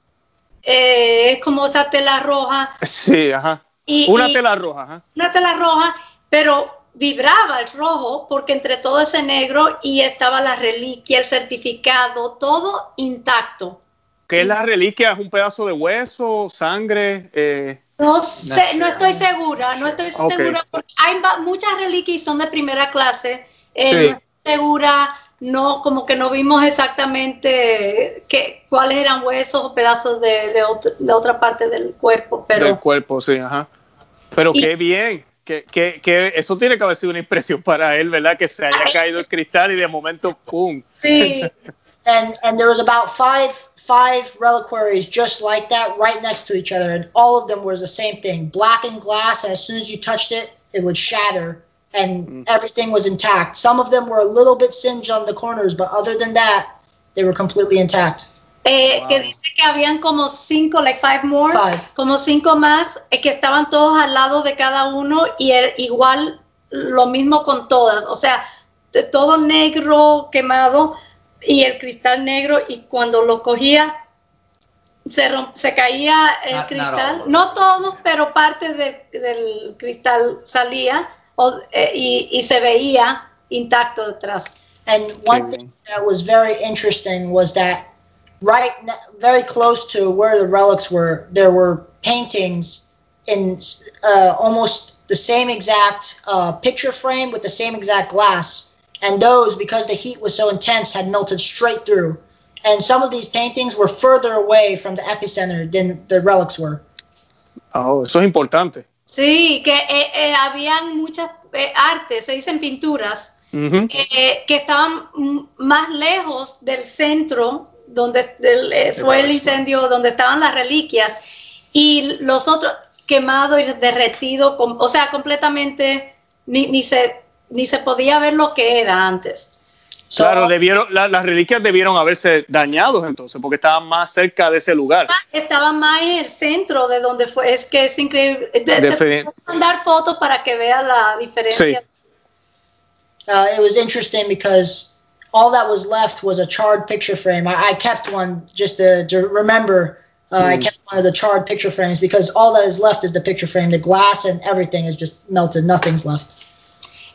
Speaker 3: eh, es como esa tela roja.
Speaker 2: Sí, ajá.
Speaker 3: Y,
Speaker 2: una tela roja, ajá.
Speaker 3: Una tela roja, pero vibraba el rojo porque entre todo ese negro y estaba la reliquia, el certificado, todo intacto.
Speaker 2: ¿Qué es la reliquia? ¿Es un pedazo de hueso, sangre? Eh,
Speaker 3: no sé, no estoy segura, no estoy okay. segura porque hay muchas reliquias y son de primera clase. Eh,
Speaker 2: Sí.
Speaker 3: No estoy segura, no, como que no vimos exactamente qué, cuáles eran huesos o pedazos de, de, otro- de otra parte del cuerpo,
Speaker 2: del
Speaker 3: pero
Speaker 2: cuerpo, sí, ajá. Pero
Speaker 3: Y-
Speaker 2: qué bien. Que, que, que eso tiene que haber sido una impresión para él, ¿verdad? Que se haya
Speaker 3: Ay.
Speaker 2: caído el cristal y de momento, ¡pum!
Speaker 3: sí, <laughs>
Speaker 5: And and there was about five five reliquaries just like that right next to each other, and all of them was the same thing, blackened glass, and as soon as you touched it, it would shatter, and everything was intact. Some of them were a little bit singed on the corners, but other than that, they were completely intact.
Speaker 3: Eh, que dice que habían como cinco, like five more,
Speaker 5: Five.
Speaker 3: como cinco más, eh, que estaban todos al lado de cada uno y er- igual lo mismo con todas, o sea, todo negro, quemado y el cristal negro y cuando lo cogía se, rom- se caía el
Speaker 4: Not- not
Speaker 3: cristal,
Speaker 4: all.
Speaker 3: no todos, pero parte de- del cristal salía o- eh, y, y se veía intacto detrás.
Speaker 5: And one thing that was very interesting was that right, ne- very close to where the relics were, there were paintings in uh, almost the same exact uh, picture frame with the same exact glass. And those, because the heat was so intense, had melted straight through. And some of these paintings were further away from the epicenter than the relics were.
Speaker 2: Oh, eso es importante.
Speaker 3: Sí, que eh, eh, habían muchas eh, artes, se dicen pinturas, eh, que estaban más lejos del centro donde del, eh, fue el incendio, donde estaban las reliquias, y los otros quemados y derretidos, o sea, completamente ni, ni, se, ni se podía ver lo que era antes.
Speaker 5: So,
Speaker 2: claro, debieron, la- las reliquias debieron haberse dañados entonces, porque estaban más cerca de ese lugar.
Speaker 3: Estaba más en el centro de donde fue, es que es increíble.
Speaker 2: Defini-
Speaker 3: puedo mandar fotos para que veas la diferencia.
Speaker 5: uh, it was interesting because all that was left was a charred picture frame. I, I kept one just to, to remember. Uh, I
Speaker 2: Mm.
Speaker 5: kept one of the charred picture frames because all that is left is the picture frame. The glass and everything is just melted. Nothing's left.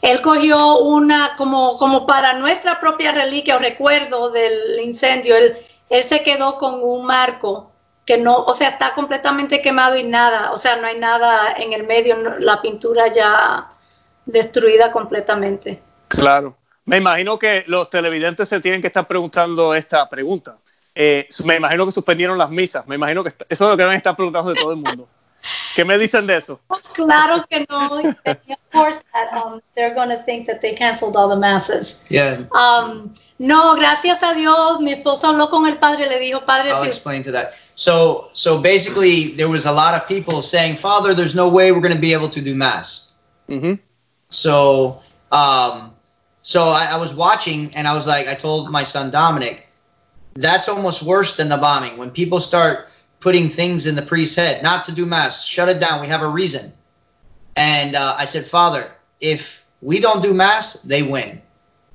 Speaker 3: Él cogió una, como, como para nuestra propia reliquia o recuerdo del incendio, él, se quedó con un marco que no, o sea, está completamente quemado y nada, o sea, no hay nada en el medio, la pintura ya destruida completamente.
Speaker 2: Claro. Me imagino que los televidentes se tienen que estar preguntando esta pregunta. Eh, me imagino que suspendieron las misas. Me imagino que eso es lo que deben estar preguntando de todo el mundo. ¿Qué me dicen de eso?
Speaker 3: Claro que no, of course that, um, they're going to think that they canceled all the masses.
Speaker 4: Yeah,
Speaker 3: Um, no, gracias a Dios, mi esposo habló con el padre, le dijo, padre,
Speaker 4: I'll
Speaker 3: si
Speaker 4: explain to that. So, so basically, there was a lot of people saying, "Father, there's no way we're going to be able to do mass."
Speaker 2: Ujú.
Speaker 4: So, um, so I, I was watching, and I was like, I told my son Dominic, that's almost worse than the bombing. When people start putting things in the priest's head not to do mass. Shut it down. We have a reason. And uh, I said, Father, if we don't do mass, they win.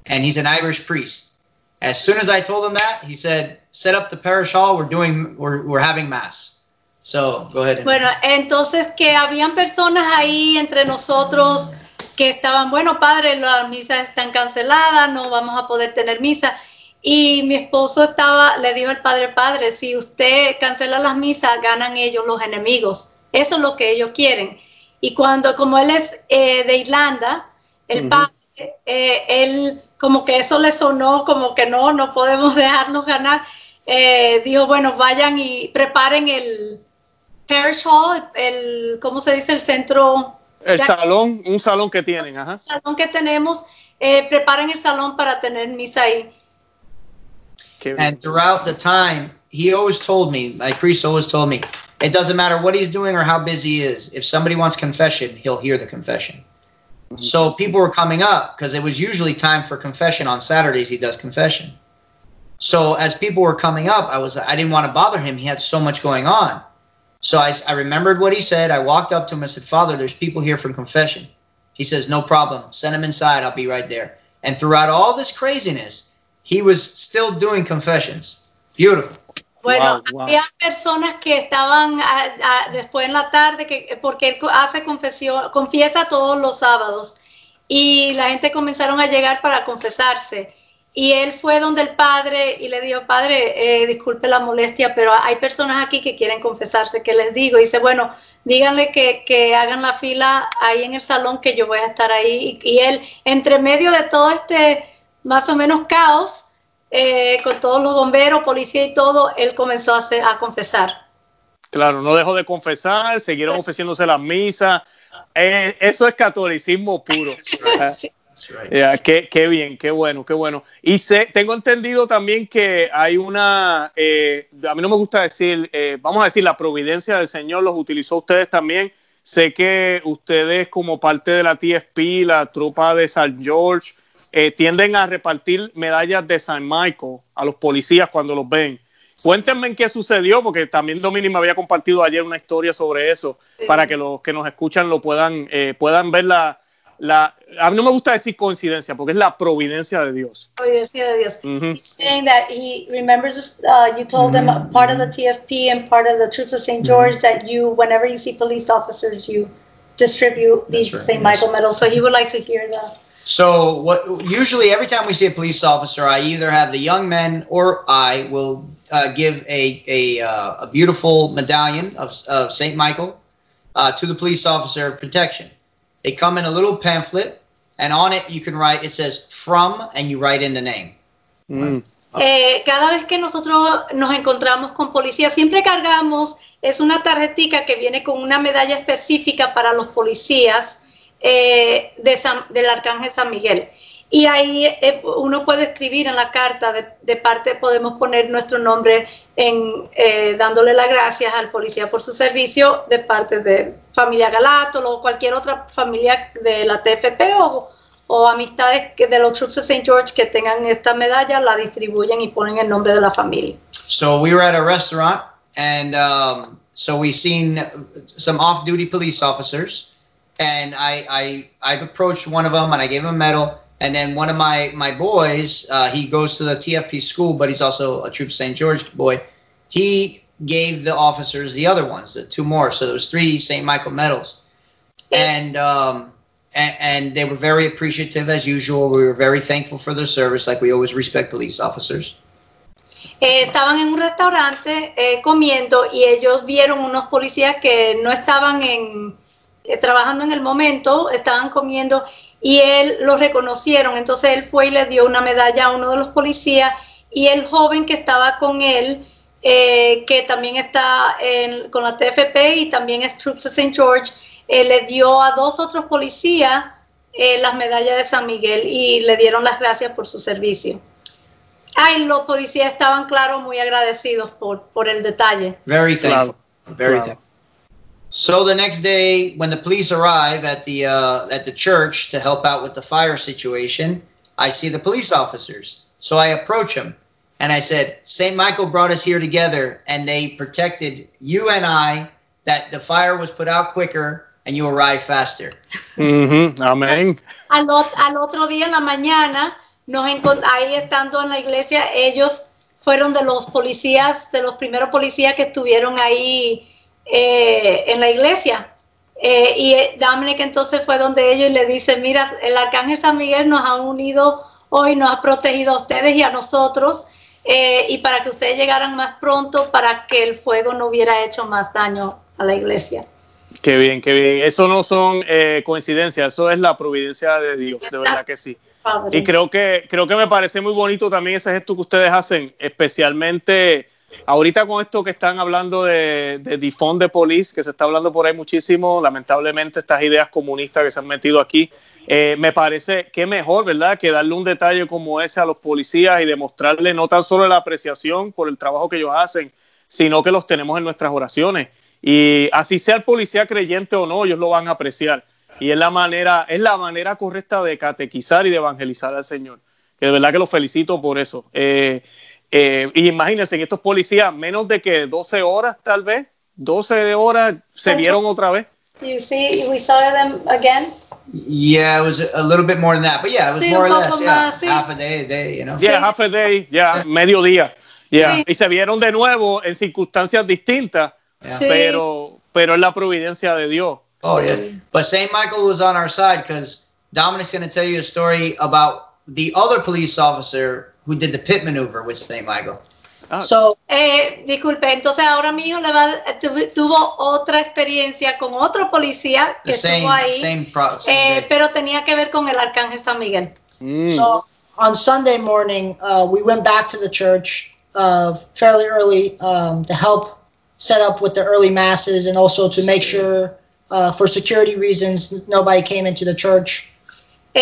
Speaker 4: And he's an Irish priest. As soon as I told him that, he said, set up the parish hall. We're doing, we're, we're having mass. So go ahead.
Speaker 3: Bueno, entonces que habían personas ahí entre nosotros que estaban, bueno, padre, las misas están canceladas, no vamos a poder tener misa. Y mi esposo estaba, le dijo al padre, padre, si usted cancela las misas, ganan ellos los enemigos. Eso es lo que ellos quieren. Y cuando, como él es eh, de Irlanda, el padre, eh, él como que eso le sonó, como que no, no podemos <laughs> dejarnos ganar. Eh, dijo, bueno, vayan y preparen el parish hall, el, ¿cómo se dice? El centro.
Speaker 2: El salón, un salón que tienen, ajá.
Speaker 3: el salón que tenemos, eh, preparen el salón para tener misa ahí.
Speaker 4: And throughout the time, he always told me, my priest always told me, it doesn't matter what he's doing or how busy he is. If somebody wants confession, he'll hear the confession. Mm-hmm. So people were coming up because it was usually time for confession on Saturdays. He does confession. So as people were coming up, I was I didn't want to bother him. He had so much going on. So I, I remembered what he said. I walked up to him. and said, Father, there's people here from confession. He says, No problem. Send them inside. I'll be right there. And throughout all this craziness, he was still doing confessions. Beautiful.
Speaker 3: Bueno,
Speaker 2: Wow, wow.
Speaker 3: había personas que estaban a- a- después en la tarde, que, porque él hace confesión, confiesa todos los sábados, y la gente comenzaron a llegar para confesarse. Y él fue donde el padre y le dijo, padre, eh, disculpe la molestia, pero hay personas aquí que quieren confesarse, ¿qué les digo? Y dice, bueno, díganle que, que hagan la fila ahí en el salón, que yo voy a estar ahí. Y, y él, entre medio de todo este más o menos caos, eh, con todos los bomberos, policía y todo, él comenzó a, hacer- a confesar.
Speaker 2: Claro, no dejó de confesar, siguieron ofreciéndose las misas. Eh, eso es catolicismo puro. <laughs>
Speaker 3: Sí.
Speaker 2: Qué, qué bien, qué bueno, qué bueno. Y sé, tengo entendido también que hay una, eh, a mí no me gusta decir, vamos a decir, la providencia del Señor los utilizó ustedes también. Sé que ustedes como parte de la TFP, la tropa de San George, eh, tienden a repartir medallas de San Michael a los policías cuando los ven. Cuéntenme en qué sucedió, porque también Domini me había compartido ayer una historia sobre eso,
Speaker 3: Sí.
Speaker 2: para que los que nos escuchan lo puedan, eh, puedan ver la, la... A mí no me gusta decir coincidencia, porque es la providencia de Dios.
Speaker 3: Providencia de Dios.
Speaker 2: Ujú.
Speaker 3: He's saying that he remembers uh, you told uh, part of the TFP and part of the troops of St. George that you, whenever you see police officers, you distribute these
Speaker 4: right,
Speaker 3: St. Michael medals. So he would like to hear that.
Speaker 4: So what usually every time we see a police officer, I either have the young men or I will uh, give a a, uh, a beautiful medallion of, of Saint Michael uh, to the police officer of protection. They come in a little pamphlet, and on it you can write. It says from, and you write in the name.
Speaker 2: Mm.
Speaker 3: Eh, cada vez que nosotros nos encontramos con policías, siempre cargamos, es una tarjetica que viene con una medalla específica para los policías eh, de San- del Arcángel San Miguel. Y ahí eh, uno puede escribir en la carta, de, de parte podemos poner nuestro nombre en, eh, dándole las gracias al policía por su servicio de parte de familia Galátolo o cualquier otra familia de la TFP o, o amistades que- de los Troops of St. George que tengan esta medalla, la distribuyen y ponen el nombre de la familia.
Speaker 4: So we were at a restaurant, and um, so we seen some off-duty police officers, and I, I I approached one of them and I gave him a medal. And then one of my my boys, uh, he goes to the TFP school, but he's also a Troop St. George boy. He gave the officers the other ones, the two more. So there was three St. Michael medals, and um, and, and they were very appreciative as usual. We were very thankful for their service, like we always respect police officers.
Speaker 3: Eh, estaban en un restaurante eh, comiendo y ellos vieron unos policías que no estaban en, eh, trabajando en el momento, estaban comiendo y él los reconocieron. Entonces él fue y le dio una medalla a uno de los policías y el joven que estaba con él, eh, que también está en- con la TFP y también es Troops of St. George, eh, le dio a dos otros policías eh, las medallas de San Miguel y le dieron las gracias por su servicio. Ay, los policías estaban, claro, muy agradecidos por, por el detalle.
Speaker 4: Very thankful. Very thankful. So the next day, when the police arrive at the uh, at the church to help out with the fire situation, I see the police officers. So I approach them, and I said, St. Michael brought us here together and they protected you and I, that the fire was put out quicker and you arrived faster.
Speaker 2: Ujú, Amén.
Speaker 3: Al, al otro día en la mañana, nos ahí estando en la iglesia, ellos fueron de los policías, de los primeros policías que estuvieron ahí eh, en la iglesia. Eh, y eh, Dominic entonces fue donde ellos y le dice, mira, el arcángel San Miguel nos ha unido hoy, nos ha protegido a ustedes y a nosotros, eh, y para que ustedes llegaran más pronto, para que el fuego no hubiera hecho más daño a la iglesia.
Speaker 2: Qué bien, qué bien. Eso no son eh, coincidencias, eso es la providencia de Dios, de verdad que sí. Y creo que, creo que me parece muy bonito también ese gesto que ustedes hacen, especialmente ahorita con esto que están hablando de, de defund de police, que se está hablando por ahí muchísimo, lamentablemente estas ideas comunistas que se han metido aquí, eh, me parece que mejor, ¿verdad?, que darle un detalle como ese a los policías y demostrarle no tan solo la apreciación por el trabajo que ellos hacen, sino que los tenemos en nuestras oraciones. Y así sea el policía creyente o no, ellos lo van a apreciar. Y es la manera, es la manera correcta de catequizar y de evangelizar al Señor. Que de verdad que los felicito por eso. Eh, eh, y imagínense, en estos policías, menos de que 12 horas tal vez, 12 horas se vieron otra vez.
Speaker 3: You see, we saw them again.
Speaker 4: Yeah, it was a little bit more than that, but yeah, it was
Speaker 3: Sí,
Speaker 4: more or less, yeah,
Speaker 3: más, sí.
Speaker 4: half a day, a day, you know.
Speaker 2: Yeah, half a day, ya, mediodía. Yeah.
Speaker 3: Sí.
Speaker 2: Y se vieron de nuevo en circunstancias distintas,
Speaker 4: Yeah.
Speaker 3: Sí.
Speaker 2: pero, pero es la providencia de Dios.
Speaker 4: Oh yeah, but Saint Michael was on our side because Dominic's going to tell you a story about the other police officer who did the pit maneuver with Saint Michael.
Speaker 2: Ah,
Speaker 5: So
Speaker 3: Eh, disculpe, entonces ahora mi hijo le va, tuvo, tuvo otra experiencia con otro policía que
Speaker 4: The same,
Speaker 3: estuvo ahí,
Speaker 4: same, pro- same
Speaker 3: eh, pero tenía que ver con el arcángel San Miguel.
Speaker 2: mm.
Speaker 5: So on Sunday morning, uh, we went back to the church uh, fairly early um, to help set up with the early masses and also to make sure, uh, for security reasons, nobody came into the church.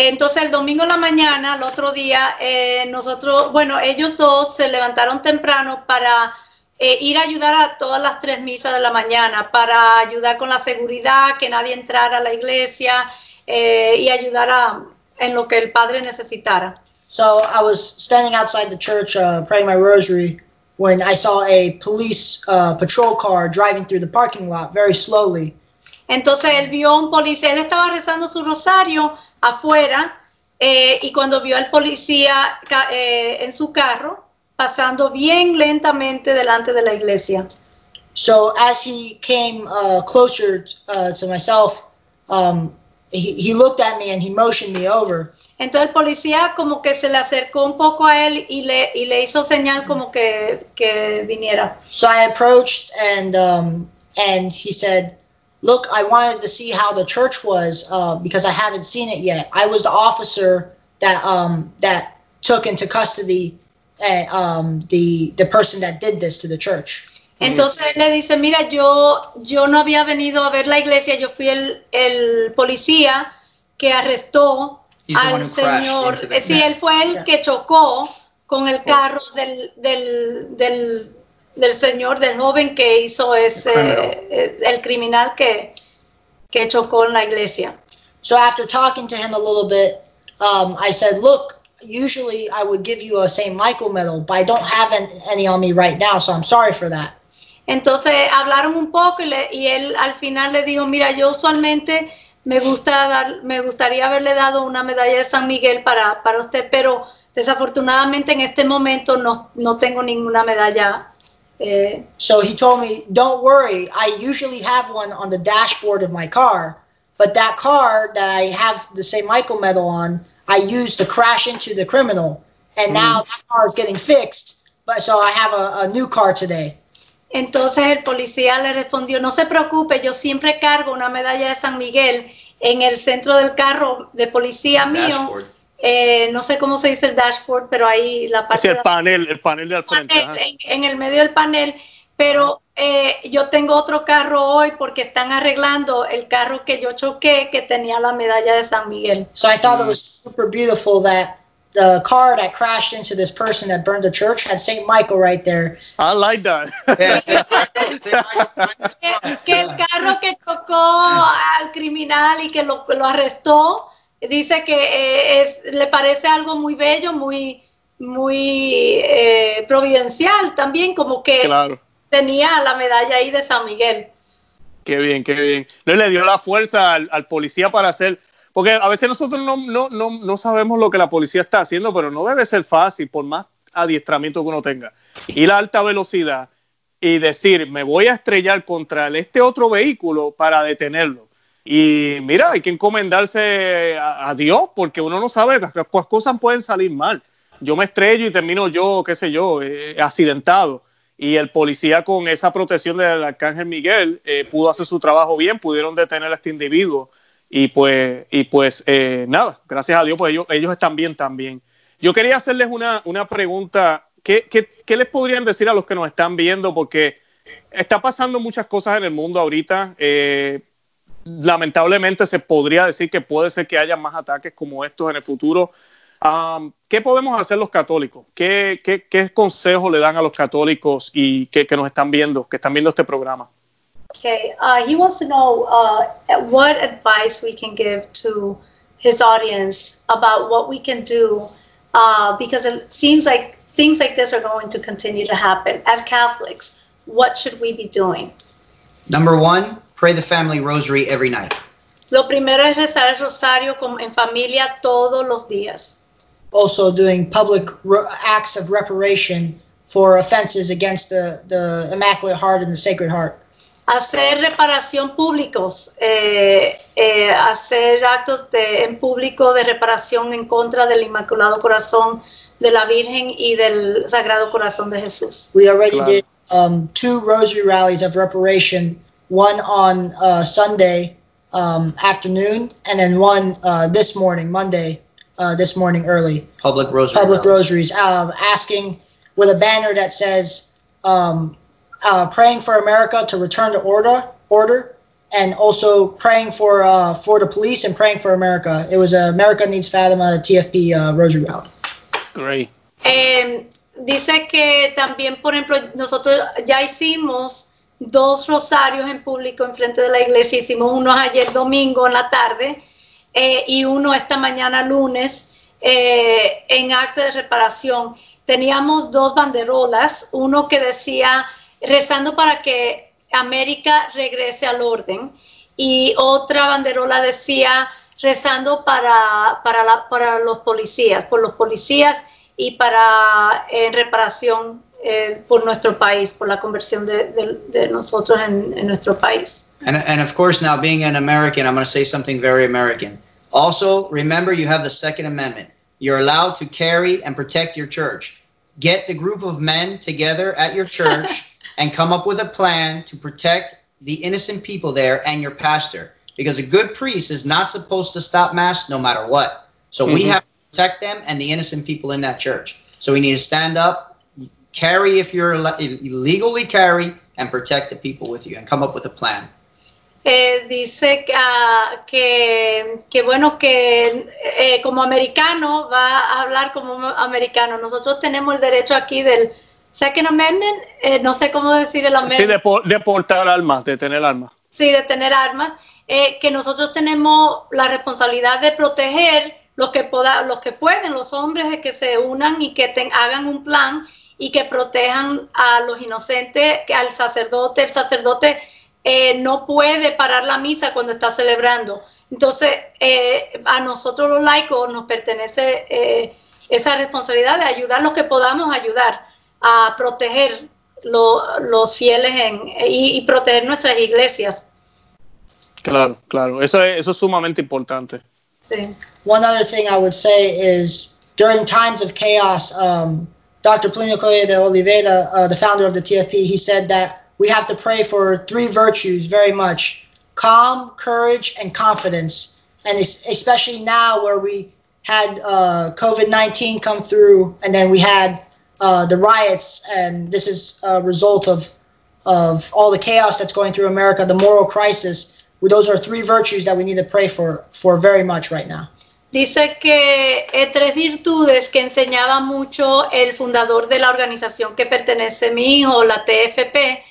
Speaker 3: Entonces el domingo en la mañana, el otro día, eh, nosotros, bueno, ellos dos se levantaron temprano para eh, ir a ayudar a todas las tres misas de la mañana, para ayudar con la seguridad, que nadie entrara a la iglesia eh, y ayudar a, en lo que el padre necesitara.
Speaker 5: So I was standing outside the church uh, praying my rosary when I saw a police uh, patrol car driving through the parking lot very slowly.
Speaker 3: Entonces él vio a un policía, él estaba rezando su rosario afuera eh, y cuando vio al policía eh, en su carro pasando bien lentamente delante de la iglesia.
Speaker 5: So as he came uh, closer uh, to myself, um, he, he looked at me and he motioned me over.
Speaker 3: Entonces el policía como que se le acercó un poco a él y le, y le hizo señal como que, que viniera.
Speaker 5: So I approached and um, and he said, "Look, I wanted to see how the church was uh, because I haven't seen it yet. I was the officer that um, that took into custody uh, um, the the person that did this to the church."
Speaker 3: Entonces él le dice, mira, yo, yo no había venido a ver la iglesia, yo fui el, el policía que arrestó
Speaker 4: He's
Speaker 3: al señor.
Speaker 4: into the-
Speaker 3: Sí, él fue el que chocó con el carro del, del, del, del señor, del joven que hizo ese,
Speaker 4: criminal.
Speaker 3: eh, el criminal que, que chocó en la iglesia.
Speaker 5: So after talking to him a little bit, um, I said, "Look." Usually I would give you a St. Michael medal, but I don't have an- any on me right now, so I'm sorry for that.
Speaker 3: Entonces hablaron un poco y, le- y él al final le dijo, mira, yo usualmente me gusta dar, me gustaría haberle dado una medalla de San Miguel para, para usted, pero desafortunadamente en este momento no, no tengo ninguna medalla. Eh,
Speaker 5: So he told me, "Don't worry. I usually have one on the dashboard of my car, but that car that I have the St. Michael medal on, I used to crash into the criminal, and now that car is getting fixed. But so I have a, a new car today."
Speaker 3: Entonces el policía le respondió, no se preocupe, yo siempre cargo una medalla de San Miguel en el centro del carro de policía mío.
Speaker 4: Dashboard.
Speaker 3: Eh, no sé cómo se dice el dashboard, pero ahí la
Speaker 2: Es
Speaker 3: parte de
Speaker 2: el
Speaker 3: la-
Speaker 2: panel, el panel de al frente.
Speaker 3: panel, en, en el medio del panel, pero eh, yo tengo otro carro hoy porque están arreglando el carro que yo choqué que tenía la medalla de San Miguel.
Speaker 5: So I thought it was super beautiful that the car that crashed into this person that burned the church had St. Michael right there.
Speaker 2: I like that. <laughs>
Speaker 3: Que, que el carro que chocó al criminal y que lo, lo arrestó, dice que eh, es, le parece algo muy bello, muy, muy eh, providencial también, como que
Speaker 2: Claro.
Speaker 3: tenía la medalla ahí de San Miguel.
Speaker 2: Qué bien, qué bien. Le dio la fuerza al, al policía para hacer. Porque a veces nosotros no, no, no, no sabemos lo que la policía está haciendo, pero no debe ser fácil, por más adiestramiento que uno tenga. Ir a alta velocidad y decir, me voy a estrellar contra este otro vehículo para detenerlo. Y mira, hay que encomendarse a, Dios, porque uno no sabe, las, las cosas pueden salir mal. Yo me estrello y termino yo, qué sé yo, eh, accidentado y el policía con esa protección del arcángel Miguel eh, pudo hacer su trabajo bien, pudieron detener a este individuo y pues, y pues eh, nada, gracias a Dios, pues ellos, ellos están bien también. Yo quería hacerles una, una pregunta, ¿Qué, qué, qué les podrían decir a los que nos están viendo? Porque está pasando muchas cosas en el mundo ahorita. eh, lamentablemente se podría decir que puede ser que haya más ataques como estos en el futuro. Um, ¿Qué podemos hacer los católicos? ¿Qué, qué, qué consejo le dan a los católicos y que, que, nos están viendo, que están viendo este programa?
Speaker 3: Okay, uh, he wants to know uh, what advice we can give to his audience about what we can do uh, because it seems like things like this are going to continue to happen. As Catholics, what should we be doing?
Speaker 4: Number one, pray the family rosary every night.
Speaker 3: Lo primero es rezar el rosario con, en familia todos los días.
Speaker 5: Also, doing public ro- acts of reparation for offenses against the, the Immaculate Heart and the Sacred Heart.
Speaker 3: Hacer reparación públicos, eh, eh, hacer actos de, en público de reparación en contra del Inmaculado Corazón de la Virgen y del Sagrado Corazón de Jesús.
Speaker 5: We already
Speaker 2: Claro.
Speaker 5: did um, two rosary rallies of reparation, one on uh, Sunday um, afternoon, and then one uh, this morning, Monday, uh, this morning early.
Speaker 4: Public rosary.
Speaker 5: Public
Speaker 4: rallies.
Speaker 5: rosaries, uh, asking with a banner that says, um, uh, "Praying for America to return to order." Order. And also praying for uh, for the police and praying for America. It was a America Needs Fatima TFP uh, Rosary Rally.
Speaker 2: Great.
Speaker 3: Eh, dice que también, por ejemplo, nosotros ya hicimos dos rosarios en público en frente de la iglesia. Hicimos uno ayer domingo en la tarde eh, y uno esta mañana lunes eh, en acto de reparación. Teníamos dos banderolas, uno que decía rezando para que América regrese al orden y otra banderola decía rezando para, para los policías, por los policías y para en reparación eh, por nuestro país, por la conversión de, de- de nosotros en, en nuestro país.
Speaker 4: And, and of course, now being an American, I'm going to say something very American. Also, remember you have the Second Amendment. You're allowed to carry and protect your church. Get the group of men together at your church <laughs> and come up with a plan to protect the innocent people there and your pastor. Because a good priest is not supposed to stop mass no matter what. So we
Speaker 2: Mhm.
Speaker 4: have to protect them and the innocent people in that church. So we need to stand up, carry if you're le- legally carry, and protect the people with you and come up with a plan.
Speaker 3: Eh, dice que, ah, que, que bueno, que eh, como americano va a hablar como americano. Nosotros tenemos el derecho aquí del Second Amendment, eh, no sé cómo decir el
Speaker 2: Sí,
Speaker 3: amendment.
Speaker 2: de, por- de portar armas, de tener armas.
Speaker 3: sí, de tener armas, eh, que nosotros tenemos la responsabilidad de proteger los que, poda- los que pueden, los hombres de que se unan y que ten- hagan un plan y que protejan a los inocentes, que al sacerdote, el sacerdote eh, no puede parar la misa cuando está celebrando. Entonces, eh, a nosotros los laicos nos pertenece eh, esa responsabilidad de ayudar los que podamos ayudar a proteger lo- los fieles en, y, y proteger nuestras iglesias.
Speaker 2: Claro, claro. Eso es, eso es sumamente importante.
Speaker 3: Sí.
Speaker 5: One other thing I would say is during times of chaos, um, Dr. Plinio Correa de Oliveira, uh, the founder of the TFP, he said that we have to pray for three virtues very much calm, courage, and confidence. And es- especially now where we had uh, COVID 19 come through, and then we had uh, the riots, and this is a result of, of all the chaos that's going through America, the moral crisis. Those are three virtues that we need to pray for, for very much right now.
Speaker 3: Dice que eh, tres virtudes que enseñaba mucho el fundador de la organización que pertenece a mi hijo, la TFP,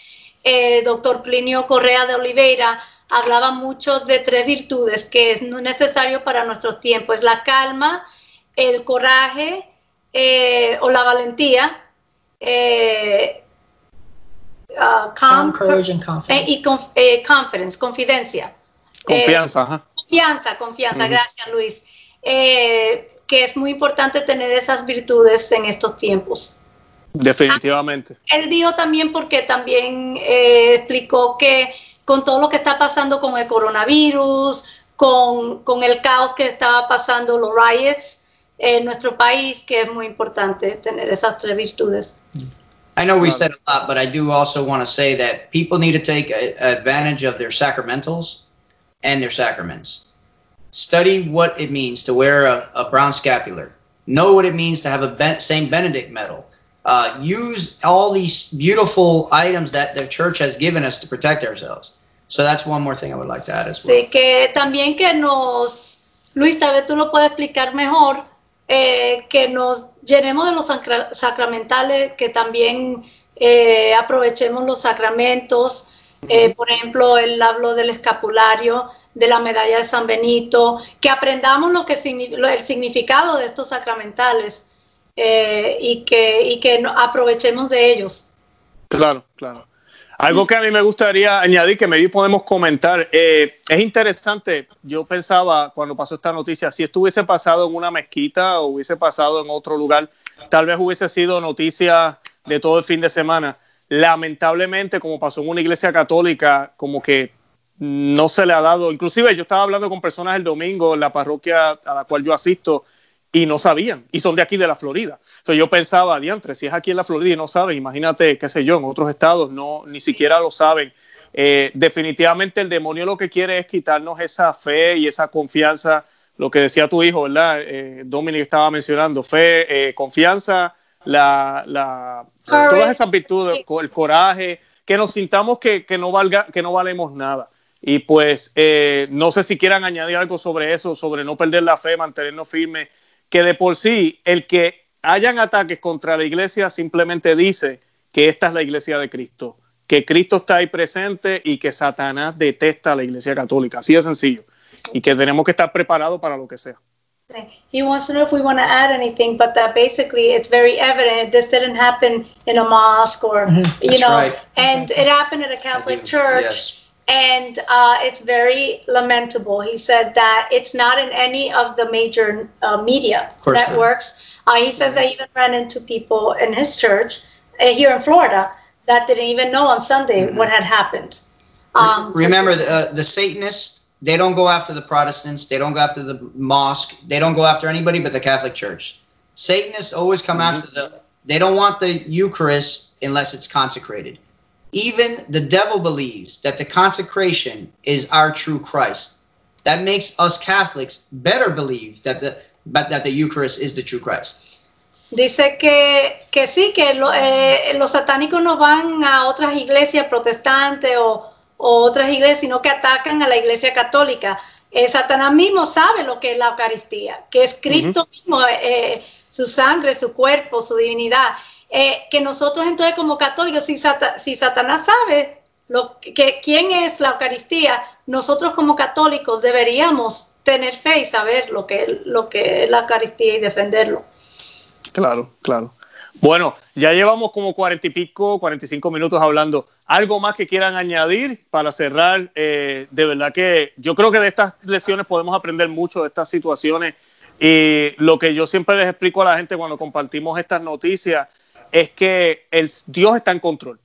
Speaker 3: eh, doctor Plinio Correa de Oliveira, hablaba mucho de tres virtudes que es necesario para nuestros tiempos, es la calma, el coraje eh, o la valentía, eh, uh, calm,
Speaker 5: Calm, courage, and
Speaker 3: eh,
Speaker 5: confidence.
Speaker 3: y conf- eh, confidence, confidencia. Eh,
Speaker 2: Confianza, ajá.
Speaker 3: confianza, confianza, gracias Luis. Eh, que es muy importante tener esas virtudes en estos tiempos.
Speaker 2: Definitivamente.
Speaker 3: Él dijo también porque también eh, explicó que con todo lo que está pasando con el coronavirus, con, con el caos que estaba pasando, los riots en nuestro país, que es muy importante tener esas tres virtudes.
Speaker 4: I know we said a lot, but I do also want to say that people need to take a, advantage of their sacramentals and their sacraments. Study what it means to wear a, a brown scapular. Know what it means to have a ben, Saint Benedict medal. Uh, use all these beautiful items that the church has given us to protect ourselves. So that's one more thing I would like to add as well.
Speaker 3: Sí, que también que nos, Luis, tal vez tú lo puedes explicar mejor, eh, que nos llenemos de los sacra- sacramentales, que también eh, aprovechemos los sacramentos. Eh, por ejemplo, él habló del escapulario, de la medalla de San Benito, que aprendamos lo que lo- el significado de estos sacramentales eh, y que, y que aprovechemos de ellos.
Speaker 2: Claro, claro. Algo que a mí me gustaría añadir, que maybe podemos comentar, eh, es interesante, yo pensaba cuando pasó esta noticia, si esto hubiese pasado en una mezquita o hubiese pasado en otro lugar, tal vez hubiese sido noticia de todo el fin de semana. Lamentablemente, como pasó en una iglesia católica, como que no se le ha dado, inclusive yo estaba hablando con personas el domingo en la parroquia a la cual yo asisto y no sabían, y son de aquí de la Florida. Entonces yo pensaba, diantre, si es aquí en la Florida y no saben, imagínate, qué sé yo, en otros estados no, ni siquiera lo saben. Eh, definitivamente el demonio lo que quiere es quitarnos esa fe y esa confianza, lo que decía tu hijo, ¿verdad? Eh, Dominic estaba mencionando, fe, eh, confianza, la, la, todas esas virtudes, el coraje, que nos sintamos que, que no valga, que no valemos nada. Y pues eh, no sé si quieran añadir algo sobre eso, sobre no perder la fe, mantenernos firmes, que de por sí el que hayan ataques contra la iglesia simplemente dice que esta es la iglesia de Cristo, que Cristo está ahí presente y que Satanás detesta a la iglesia católica, así de sencillo, y que tenemos que estar preparados para lo que sea.
Speaker 3: He wants to know if we want to add anything, but that basically it's very evident this didn't happen in a mosque or you
Speaker 4: That's
Speaker 3: know,
Speaker 4: right.
Speaker 3: and
Speaker 5: Exactly.
Speaker 3: it happened at a Catholic church,
Speaker 4: yes.
Speaker 3: And uh, it's very lamentable. He said that it's not in any of the major uh, media
Speaker 4: Of course not.
Speaker 3: networks. Uh, he says I even ran into people in his church uh, here in Florida that didn't even know on Sunday
Speaker 4: Mhm.
Speaker 3: what had happened. Um,
Speaker 4: Remember, the, uh, the Satanists, they don't go after the Protestants, they don't go after the mosque, they don't go after anybody but the Catholic Church. Satanists always come
Speaker 2: Mhm.
Speaker 4: after the, they don't want the Eucharist unless it's consecrated. Even the devil believes that the consecration is our true Christ. That makes us Catholics better believe that the, but that the Eucharist is the true Christ.
Speaker 3: Dice que, que sí, que lo- eh, los satánicos no van a otras iglesias protestantes o, o otras iglesias, sino que atacan a la iglesia católica. Eh, Satanás mismo sabe lo que es la Eucaristía, que es Cristo mismo, eh, su sangre, su cuerpo, su divinidad. Eh, que nosotros entonces como católicos, si, si Satanás sabe lo que, quién es la Eucaristía, nosotros como católicos deberíamos tener fe y saber lo que, lo que es la Eucaristía y defenderlo.
Speaker 2: Claro, claro. Bueno, ya llevamos como cuarenta y pico, cuarenta y cinco minutos hablando. ¿Algo más que quieran añadir para cerrar? Eh, de verdad que yo creo que de estas lecciones podemos aprender mucho de estas situaciones. Y lo que yo siempre les explico a la gente cuando compartimos estas noticias es que el, Dios está en control.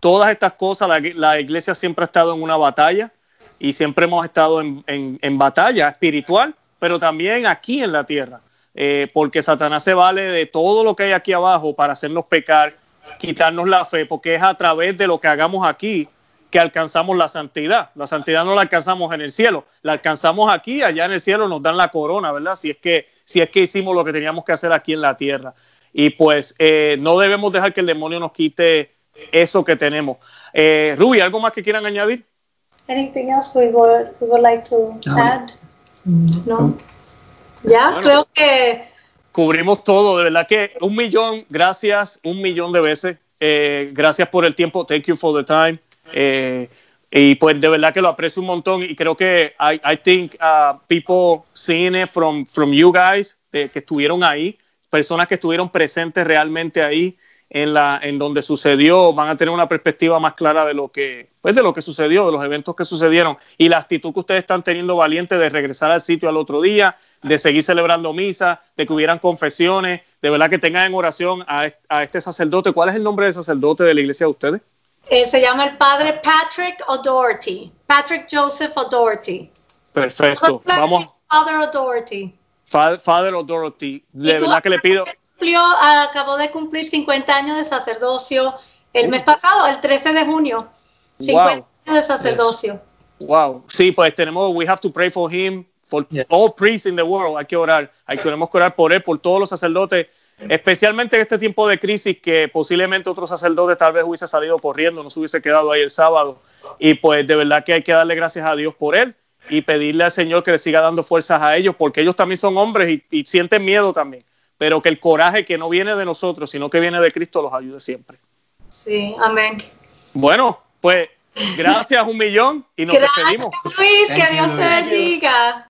Speaker 2: Todas estas cosas, la, iglesia siempre ha estado en una batalla y siempre hemos estado en batalla espiritual, pero también aquí en la tierra eh, porque Satanás se vale de todo lo que hay aquí abajo para hacernos pecar, quitarnos la fe, porque es a través de lo que hagamos aquí que alcanzamos la santidad. La santidad no la alcanzamos en el cielo, la alcanzamos aquí, allá en el cielo nos dan la corona, ¿verdad? Si es que, si es que hicimos lo que teníamos que hacer aquí en la tierra. Y pues eh, no debemos dejar que el demonio nos quite eso que tenemos. Eh, Ruby, ¿algo más que quieran añadir?
Speaker 3: Anything else we would, we would like to
Speaker 4: No.
Speaker 3: add?
Speaker 5: Mm,
Speaker 3: No. Ya,
Speaker 2: Bueno.
Speaker 3: creo que
Speaker 2: cubrimos todo, de verdad que un millón, gracias, un millón de veces. Eh, gracias por el tiempo, thank you for the time. Eh, y pues de verdad que lo aprecio un montón y creo que I, I think uh, people seeing it from, from you guys, de- que estuvieron ahí, personas que estuvieron presentes realmente ahí en, la, en donde sucedió van a tener una perspectiva más clara de lo que pues de lo que sucedió, de los eventos que sucedieron y la actitud que ustedes están teniendo valiente de regresar al sitio al otro día, de seguir celebrando misa, de que hubieran confesiones, de verdad que tengan en oración a, a este sacerdote. ¿Cuál es el nombre del sacerdote de la iglesia de ustedes?
Speaker 3: Eh, se llama el padre Patrick O'Doherty, Patrick Joseph O'Doherty.
Speaker 2: Perfecto. Vamos.
Speaker 3: Father O'Doherty.
Speaker 2: Father O'Doherty. De verdad que le pido.
Speaker 3: Cumplió, acabó de cumplir 50 años de sacerdocio el mes pasado, el 13 de junio. 50 años de sacerdocio.
Speaker 2: Wow. Sí, pues tenemos, we have to pray for him, for all priests in the world. Hay que orar. Hay que orar por él, por todos los sacerdotes especialmente en este tiempo de crisis que posiblemente otro sacerdote tal vez hubiese salido corriendo, no se hubiese quedado ahí el sábado. Y pues de verdad que hay que darle gracias a Dios por él y pedirle al Señor que le siga dando fuerzas a ellos, porque ellos también son hombres y, sienten miedo también, pero que el coraje que no viene de nosotros, sino que viene de Cristo, los ayude siempre.
Speaker 3: Sí, amén.
Speaker 2: Bueno, pues gracias un millón y nos
Speaker 3: gracias, Luis, que Dios te bendiga.